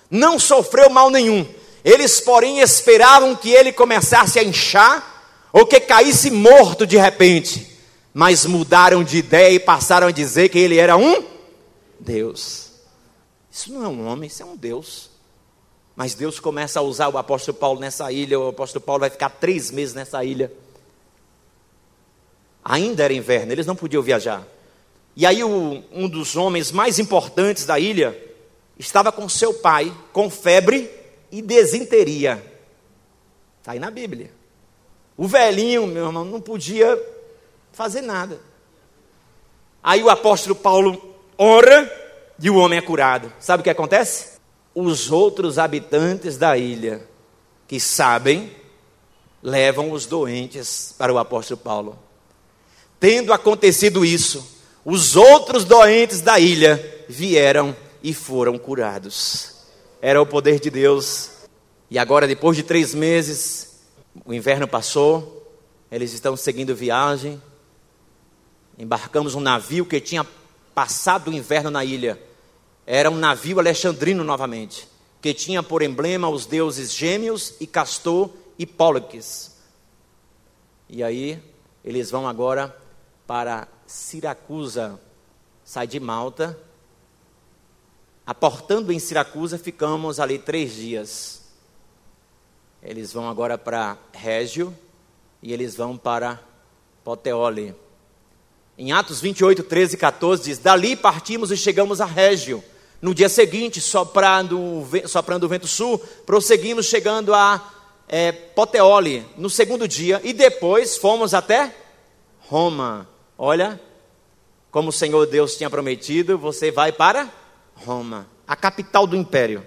não sofreu mal nenhum. Eles, porém, esperavam que ele começasse a inchar ou que caísse morto de repente. Mas mudaram de ideia e passaram a dizer que ele era um Deus. Isso não é um homem, isso é um Deus. Mas Deus começa a usar o apóstolo Paulo nessa ilha. O apóstolo Paulo vai ficar três meses nessa ilha. Ainda era inverno, eles não podiam viajar. E aí, o, um dos homens mais importantes da ilha estava com seu pai, com febre e desinteria. Está aí na Bíblia. O velhinho, meu irmão, não podia fazer nada. Aí o apóstolo Paulo ora e o homem é curado. Sabe o que acontece? Os outros habitantes da ilha que sabem, levam os doentes para o apóstolo Paulo. Tendo acontecido isso, os outros doentes da ilha vieram e foram curados. Era o poder de Deus. E agora, depois de três meses, o inverno passou, eles estão seguindo viagem. Embarcamos um navio que tinha passado o inverno na ilha era um navio alexandrino novamente, que tinha por emblema os deuses Gêmeos e Castor e Póliques. E aí eles vão agora para Siracusa, sai de Malta. Aportando em Siracusa, ficamos ali três dias. Eles vão agora para Régio e eles vão para Poteoli. Em Atos 28, 13 e 14 diz: Dali partimos e chegamos a Régio no dia seguinte, soprando, soprando o vento sul, prosseguimos chegando a é, Poteoli no segundo dia e depois fomos até Roma. Olha, como o Senhor Deus tinha prometido, você vai para Roma, a capital do império.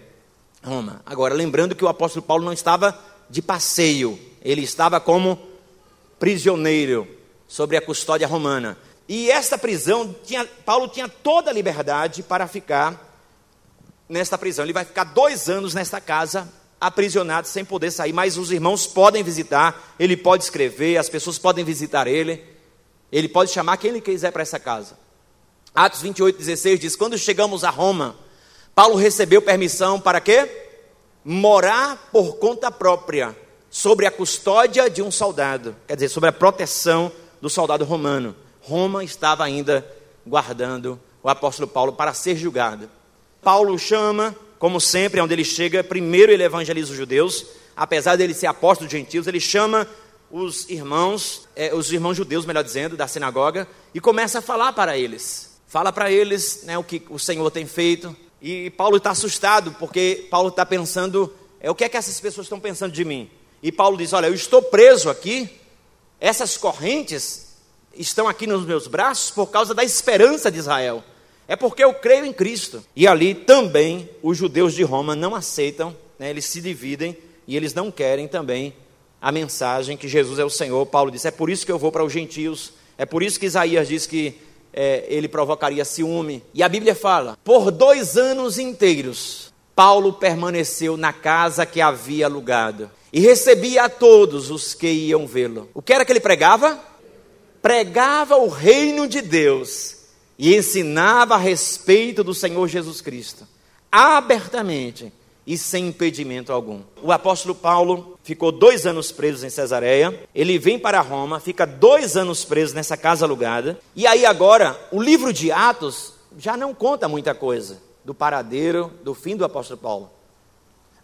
Roma. Agora, lembrando que o apóstolo Paulo não estava de passeio, ele estava como prisioneiro sobre a custódia romana. E esta prisão, tinha, Paulo tinha toda a liberdade para ficar nesta prisão. Ele vai ficar dois anos nesta casa, aprisionado, sem poder sair. Mas os irmãos podem visitar, ele pode escrever, as pessoas podem visitar ele. Ele pode chamar quem ele quiser para essa casa. Atos 28, 16 diz: Quando chegamos a Roma, Paulo recebeu permissão para quê? Morar por conta própria, sobre a custódia de um soldado, quer dizer, sobre a proteção do soldado romano. Roma estava ainda guardando o apóstolo Paulo para ser julgado. Paulo chama como sempre, onde ele chega, primeiro ele evangeliza os judeus, apesar dele ser apóstolo de gentios, ele chama os irmãos, é, os irmãos judeus, melhor dizendo, da sinagoga, e começa a falar para eles. Fala para eles né, o que o Senhor tem feito. E Paulo está assustado, porque Paulo está pensando, é, o que é que essas pessoas estão pensando de mim? E Paulo diz: Olha, eu estou preso aqui, essas correntes estão aqui nos meus braços por causa da esperança de Israel. É porque eu creio em Cristo. E ali também os judeus de Roma não aceitam, né, eles se dividem e eles não querem também a mensagem que Jesus é o Senhor. Paulo disse: É por isso que eu vou para os gentios. É por isso que Isaías diz que é, ele provocaria ciúme. E a Bíblia fala: por dois anos inteiros, Paulo permaneceu na casa que havia alugado e recebia a todos os que iam vê-lo. O que era que ele pregava? Pregava o reino de Deus e ensinava a respeito do Senhor Jesus Cristo, abertamente e sem impedimento algum. O apóstolo Paulo ficou dois anos preso em Cesareia, ele vem para Roma, fica dois anos preso nessa casa alugada, e aí agora o livro de Atos já não conta muita coisa do paradeiro, do fim do apóstolo Paulo.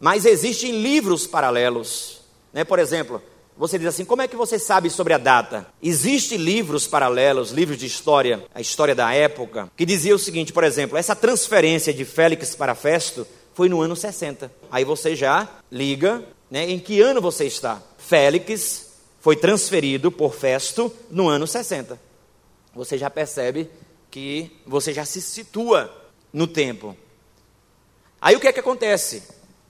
Mas existem livros paralelos, né? Por exemplo, você diz assim: como é que você sabe sobre a data? Existem livros paralelos, livros de história, a história da época, que dizia o seguinte, por exemplo, essa transferência de Félix para Festo foi no ano 60. Aí você já liga, né, em que ano você está? Félix foi transferido por Festo no ano 60. Você já percebe que você já se situa no tempo. Aí o que é que acontece?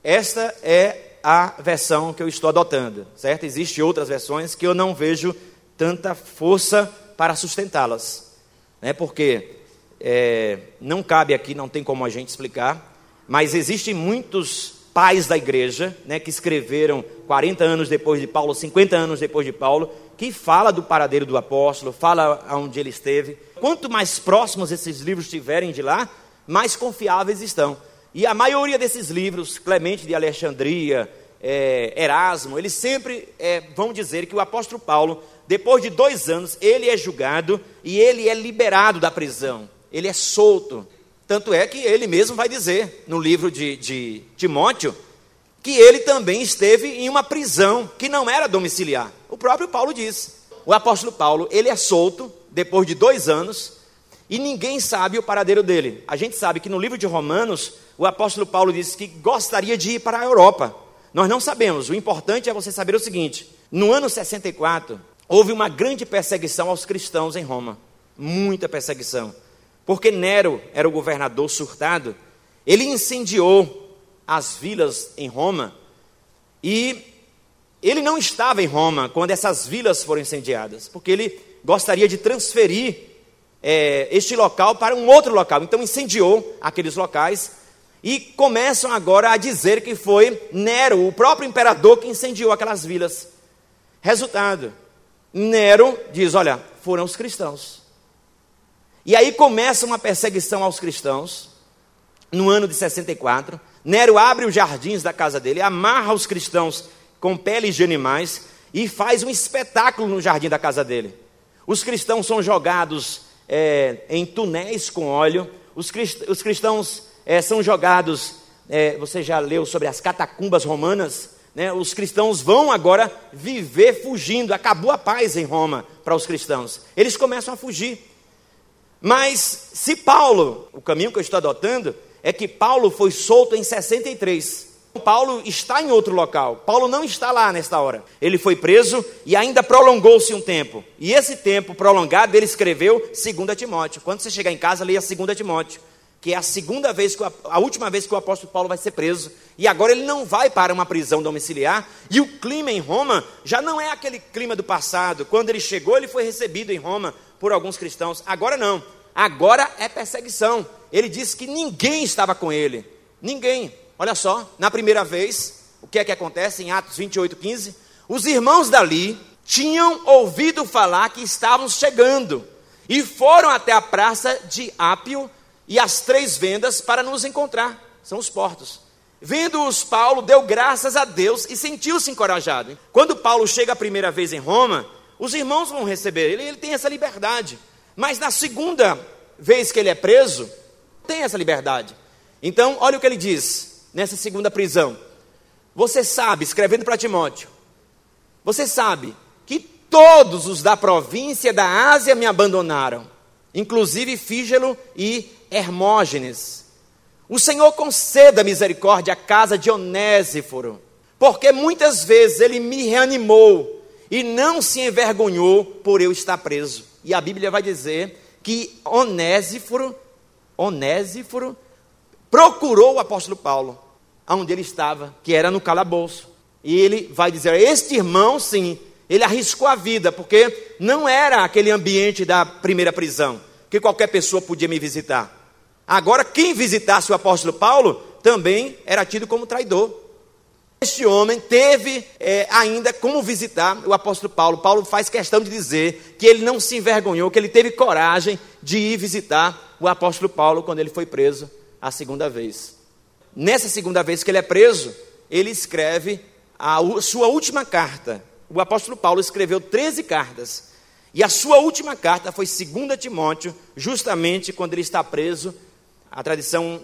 Esta é a versão que eu estou adotando, certo? Existem outras versões que eu não vejo tanta força para sustentá-las, né? Porque é, não cabe aqui, não tem como a gente explicar mas existem muitos pais da igreja, né, que escreveram 40 anos depois de Paulo, 50 anos depois de Paulo, que fala do paradeiro do apóstolo, fala aonde ele esteve. Quanto mais próximos esses livros estiverem de lá, mais confiáveis estão. E a maioria desses livros, Clemente de Alexandria, é, Erasmo, eles sempre é, vão dizer que o apóstolo Paulo, depois de dois anos, ele é julgado e ele é liberado da prisão. Ele é solto. Tanto é que ele mesmo vai dizer no livro de, de Timóteo que ele também esteve em uma prisão que não era domiciliar. O próprio Paulo diz. O apóstolo Paulo, ele é solto depois de dois anos e ninguém sabe o paradeiro dele. A gente sabe que no livro de Romanos, o apóstolo Paulo disse que gostaria de ir para a Europa. Nós não sabemos. O importante é você saber o seguinte: no ano 64, houve uma grande perseguição aos cristãos em Roma. Muita perseguição porque Nero era o governador surtado, ele incendiou as vilas em Roma e ele não estava em Roma quando essas vilas foram incendiadas, porque ele gostaria de transferir é, este local para um outro local. Então incendiou aqueles locais e começam agora a dizer que foi Nero, o próprio imperador, que incendiou aquelas vilas. Resultado: Nero diz: olha, foram os cristãos. E aí começa uma perseguição aos cristãos, no ano de 64. Nero abre os jardins da casa dele, amarra os cristãos com peles de animais e faz um espetáculo no jardim da casa dele. Os cristãos são jogados é, em túneis com óleo, os, crist os cristãos é, são jogados, é, você já leu sobre as catacumbas romanas, né? os cristãos vão agora viver fugindo, acabou a paz em Roma para os cristãos. Eles começam a fugir. Mas se Paulo, o caminho que eu estou adotando, é que Paulo foi solto em 63. Paulo está em outro local. Paulo não está lá nesta hora. Ele foi preso e ainda prolongou-se um tempo. E esse tempo prolongado ele escreveu 2 Timóteo. Quando você chegar em casa, leia 2 Timóteo, que é a segunda vez que a última vez que o apóstolo Paulo vai ser preso. E agora ele não vai para uma prisão domiciliar. E o clima em Roma já não é aquele clima do passado. Quando ele chegou, ele foi recebido em Roma por alguns cristãos. Agora não. Agora é perseguição. Ele disse que ninguém estava com ele. Ninguém. Olha só, na primeira vez, o que é que acontece em Atos 28, 15? Os irmãos dali tinham ouvido falar que estavam chegando e foram até a praça de Ápio e as três vendas para nos encontrar. São os portos. Vendo-os, Paulo deu graças a Deus e sentiu-se encorajado. Quando Paulo chega a primeira vez em Roma, os irmãos vão receber ele, ele tem essa liberdade. Mas na segunda vez que ele é preso, tem essa liberdade. Então, olha o que ele diz. Nessa segunda prisão. Você sabe, escrevendo para Timóteo, você sabe que todos os da província da Ásia me abandonaram, inclusive Fígelo e Hermógenes. O Senhor conceda misericórdia à casa de Onésiforo, porque muitas vezes ele me reanimou e não se envergonhou por eu estar preso. E a Bíblia vai dizer que Onésiforo, Onésiforo procurou o apóstolo Paulo, onde ele estava, que era no calabouço. E ele vai dizer: Este irmão, sim, ele arriscou a vida, porque não era aquele ambiente da primeira prisão, que qualquer pessoa podia me visitar. Agora, quem visitasse o apóstolo Paulo também era tido como traidor. Este homem teve é, ainda como visitar o apóstolo Paulo. Paulo faz questão de dizer que ele não se envergonhou, que ele teve coragem de ir visitar o apóstolo Paulo quando ele foi preso a segunda vez. Nessa segunda vez que ele é preso, ele escreve a sua última carta. O apóstolo Paulo escreveu 13 cartas. E a sua última carta foi 2 Timóteo, justamente quando ele está preso. A tradição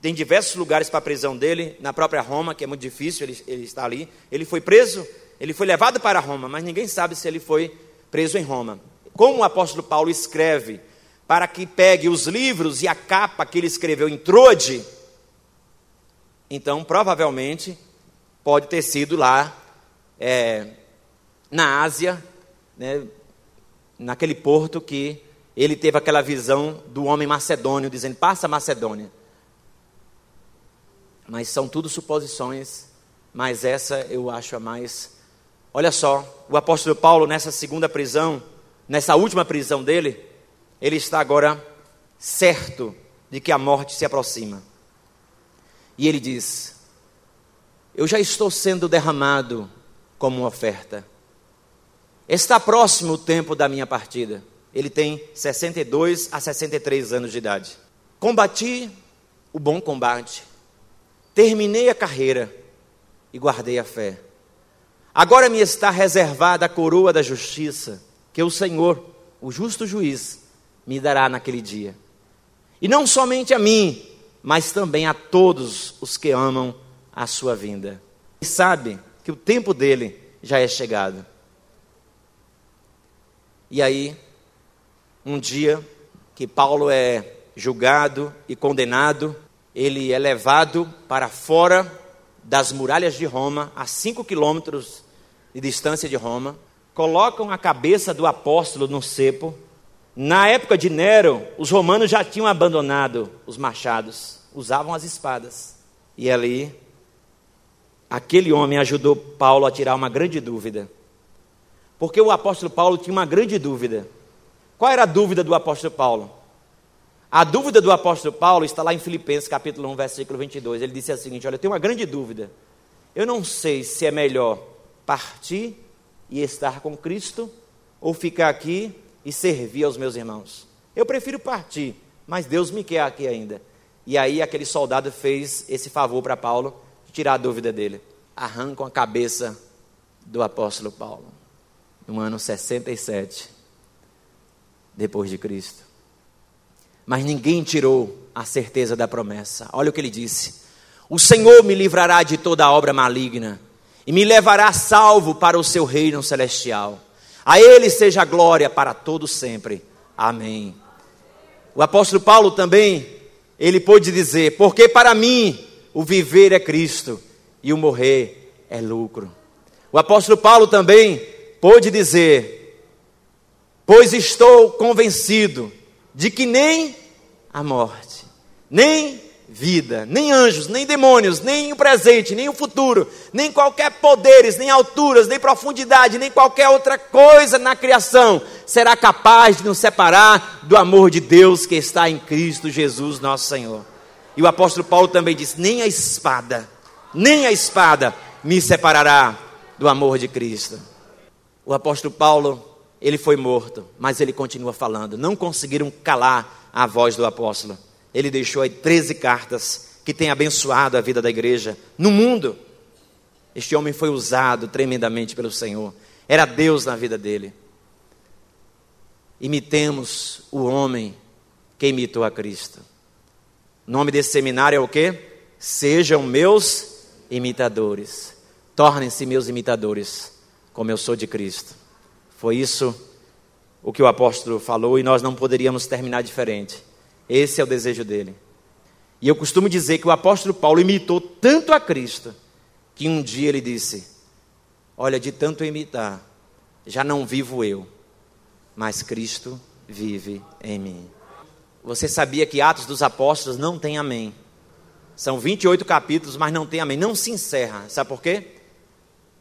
tem diversos lugares para a prisão dele, na própria Roma, que é muito difícil, ele, ele está ali. Ele foi preso, ele foi levado para Roma, mas ninguém sabe se ele foi preso em Roma. Como o apóstolo Paulo escreve para que pegue os livros e a capa que ele escreveu em Trode, então provavelmente pode ter sido lá é, na Ásia, né, naquele porto que ele teve aquela visão do homem macedônio, dizendo: passa a Macedônia mas são tudo suposições, mas essa eu acho a mais. Olha só, o apóstolo Paulo nessa segunda prisão, nessa última prisão dele, ele está agora certo de que a morte se aproxima. E ele diz: Eu já estou sendo derramado como oferta. Está próximo o tempo da minha partida. Ele tem 62 a 63 anos de idade. Combati o bom combate, Terminei a carreira e guardei a fé. Agora me está reservada a coroa da justiça, que o Senhor, o justo juiz, me dará naquele dia. E não somente a mim, mas também a todos os que amam a sua vinda. E sabe que o tempo dele já é chegado. E aí, um dia que Paulo é julgado e condenado, ele é levado para fora das muralhas de Roma, a cinco quilômetros de distância de Roma, colocam a cabeça do apóstolo no cepo. Na época de Nero, os romanos já tinham abandonado os machados, usavam as espadas. E ali, aquele homem ajudou Paulo a tirar uma grande dúvida. Porque o apóstolo Paulo tinha uma grande dúvida. Qual era a dúvida do apóstolo Paulo? A dúvida do apóstolo Paulo está lá em Filipenses capítulo 1, versículo 22. Ele disse o seguinte: Olha, eu tenho uma grande dúvida. Eu não sei se é melhor partir e estar com Cristo ou ficar aqui e servir aos meus irmãos. Eu prefiro partir, mas Deus me quer aqui ainda. E aí aquele soldado fez esse favor para Paulo tirar a dúvida dele. Arrancam a cabeça do apóstolo Paulo no ano 67 depois de Cristo mas ninguém tirou a certeza da promessa. Olha o que ele disse: O Senhor me livrará de toda obra maligna e me levará salvo para o seu reino celestial. A Ele seja a glória para todos sempre. Amém. O apóstolo Paulo também, ele pôde dizer: Porque para mim o viver é Cristo e o morrer é lucro. O apóstolo Paulo também pôde dizer: Pois estou convencido de que nem a morte, nem vida, nem anjos, nem demônios, nem o presente, nem o futuro, nem qualquer poderes, nem alturas, nem profundidade, nem qualquer outra coisa na criação será capaz de nos separar do amor de Deus que está em Cristo Jesus, nosso Senhor. E o apóstolo Paulo também diz: nem a espada, nem a espada me separará do amor de Cristo. O apóstolo Paulo ele foi morto, mas ele continua falando. Não conseguiram calar a voz do apóstolo. Ele deixou aí 13 cartas que têm abençoado a vida da igreja no mundo. Este homem foi usado tremendamente pelo Senhor. Era Deus na vida dele. Imitemos o homem que imitou a Cristo. O nome desse seminário é o quê? Sejam meus imitadores. Tornem-se meus imitadores, como eu sou de Cristo. Foi isso o que o apóstolo falou e nós não poderíamos terminar diferente. Esse é o desejo dele. E eu costumo dizer que o apóstolo Paulo imitou tanto a Cristo que um dia ele disse: Olha, de tanto imitar, já não vivo eu, mas Cristo vive em mim. Você sabia que Atos dos Apóstolos não tem amém? São 28 capítulos, mas não tem amém. Não se encerra. Sabe por quê?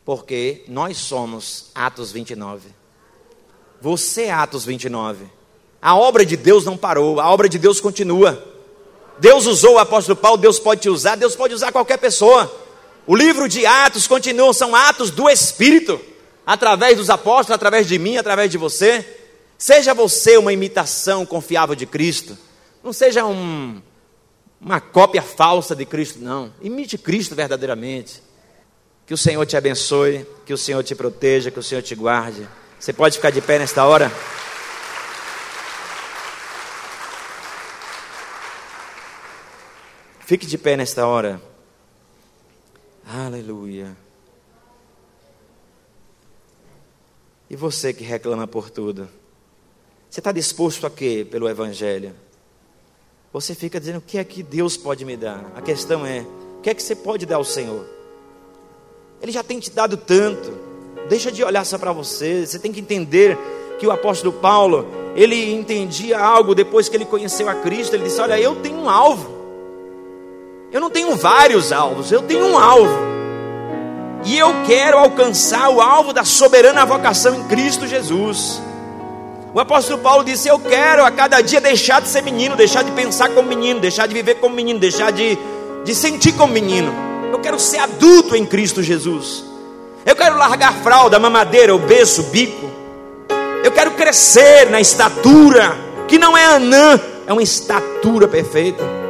Porque nós somos Atos 29. Você é Atos 29. A obra de Deus não parou, a obra de Deus continua. Deus usou o apóstolo Paulo, Deus pode te usar, Deus pode usar qualquer pessoa. O livro de Atos continua, são atos do Espírito, através dos apóstolos, através de mim, através de você. Seja você uma imitação confiável de Cristo, não seja um, uma cópia falsa de Cristo, não. Imite Cristo verdadeiramente. Que o Senhor te abençoe, que o Senhor te proteja, que o Senhor te guarde. Você pode ficar de pé nesta hora? Fique de pé nesta hora. Aleluia. E você que reclama por tudo? Você está disposto a quê pelo Evangelho? Você fica dizendo: o que é que Deus pode me dar? A questão é: o que é que você pode dar ao Senhor? Ele já tem te dado tanto. Deixa de olhar só para você. Você tem que entender que o apóstolo Paulo, ele entendia algo depois que ele conheceu a Cristo. Ele disse: Olha, eu tenho um alvo. Eu não tenho vários alvos, eu tenho um alvo. E eu quero alcançar o alvo da soberana vocação em Cristo Jesus. O apóstolo Paulo disse: Eu quero a cada dia deixar de ser menino, deixar de pensar como menino, deixar de viver como menino, deixar de, de sentir como menino. Eu quero ser adulto em Cristo Jesus. Eu quero largar a fralda, a mamadeira, o berço, o bico. Eu quero crescer na estatura, que não é anã, é uma estatura perfeita.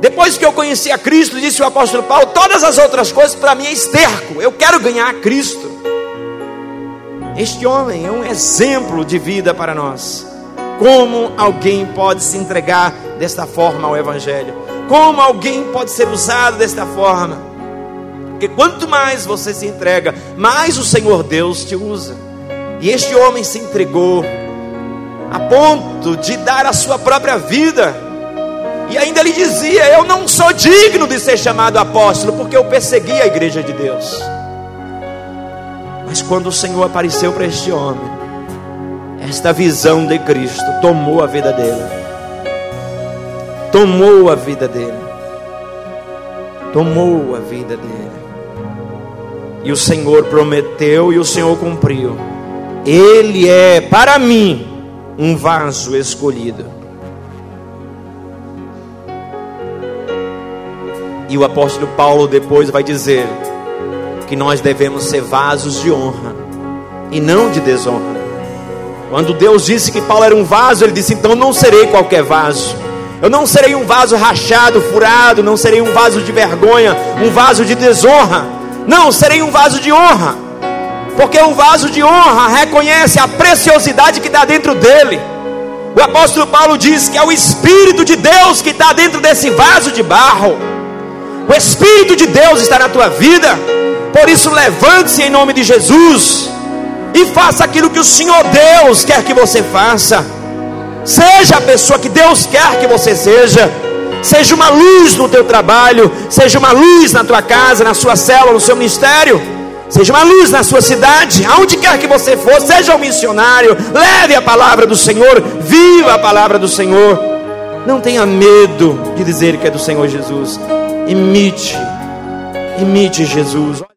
Depois que eu conheci a Cristo, disse o apóstolo Paulo, todas as outras coisas para mim é esterco. Eu quero ganhar a Cristo. Este homem é um exemplo de vida para nós. Como alguém pode se entregar desta forma ao Evangelho? Como alguém pode ser usado desta forma? Porque quanto mais você se entrega, mais o Senhor Deus te usa. E este homem se entregou a ponto de dar a sua própria vida e ainda ele dizia: Eu não sou digno de ser chamado apóstolo, porque eu persegui a igreja de Deus. Mas quando o Senhor apareceu para este homem, esta visão de Cristo tomou a vida dele. Tomou a vida dele. Tomou a vida dele. E o Senhor prometeu e o Senhor cumpriu. Ele é para mim um vaso escolhido E o apóstolo Paulo depois vai dizer que nós devemos ser vasos de honra e não de desonra. Quando Deus disse que Paulo era um vaso, ele disse: então não serei qualquer vaso. Eu não serei um vaso rachado, furado, não serei um vaso de vergonha, um vaso de desonra. Não, serei um vaso de honra. Porque o vaso de honra reconhece a preciosidade que está dentro dele. O apóstolo Paulo diz que é o Espírito de Deus que está dentro desse vaso de barro. O Espírito de Deus está na tua vida. Por isso, levante-se em nome de Jesus e faça aquilo que o Senhor Deus quer que você faça. Seja a pessoa que Deus quer que você seja. Seja uma luz no teu trabalho, seja uma luz na tua casa, na sua célula, no seu ministério. Seja uma luz na sua cidade, aonde quer que você for, seja um missionário, leve a palavra do Senhor, viva a palavra do Senhor. Não tenha medo de dizer que é do Senhor Jesus. Imite, imite Jesus.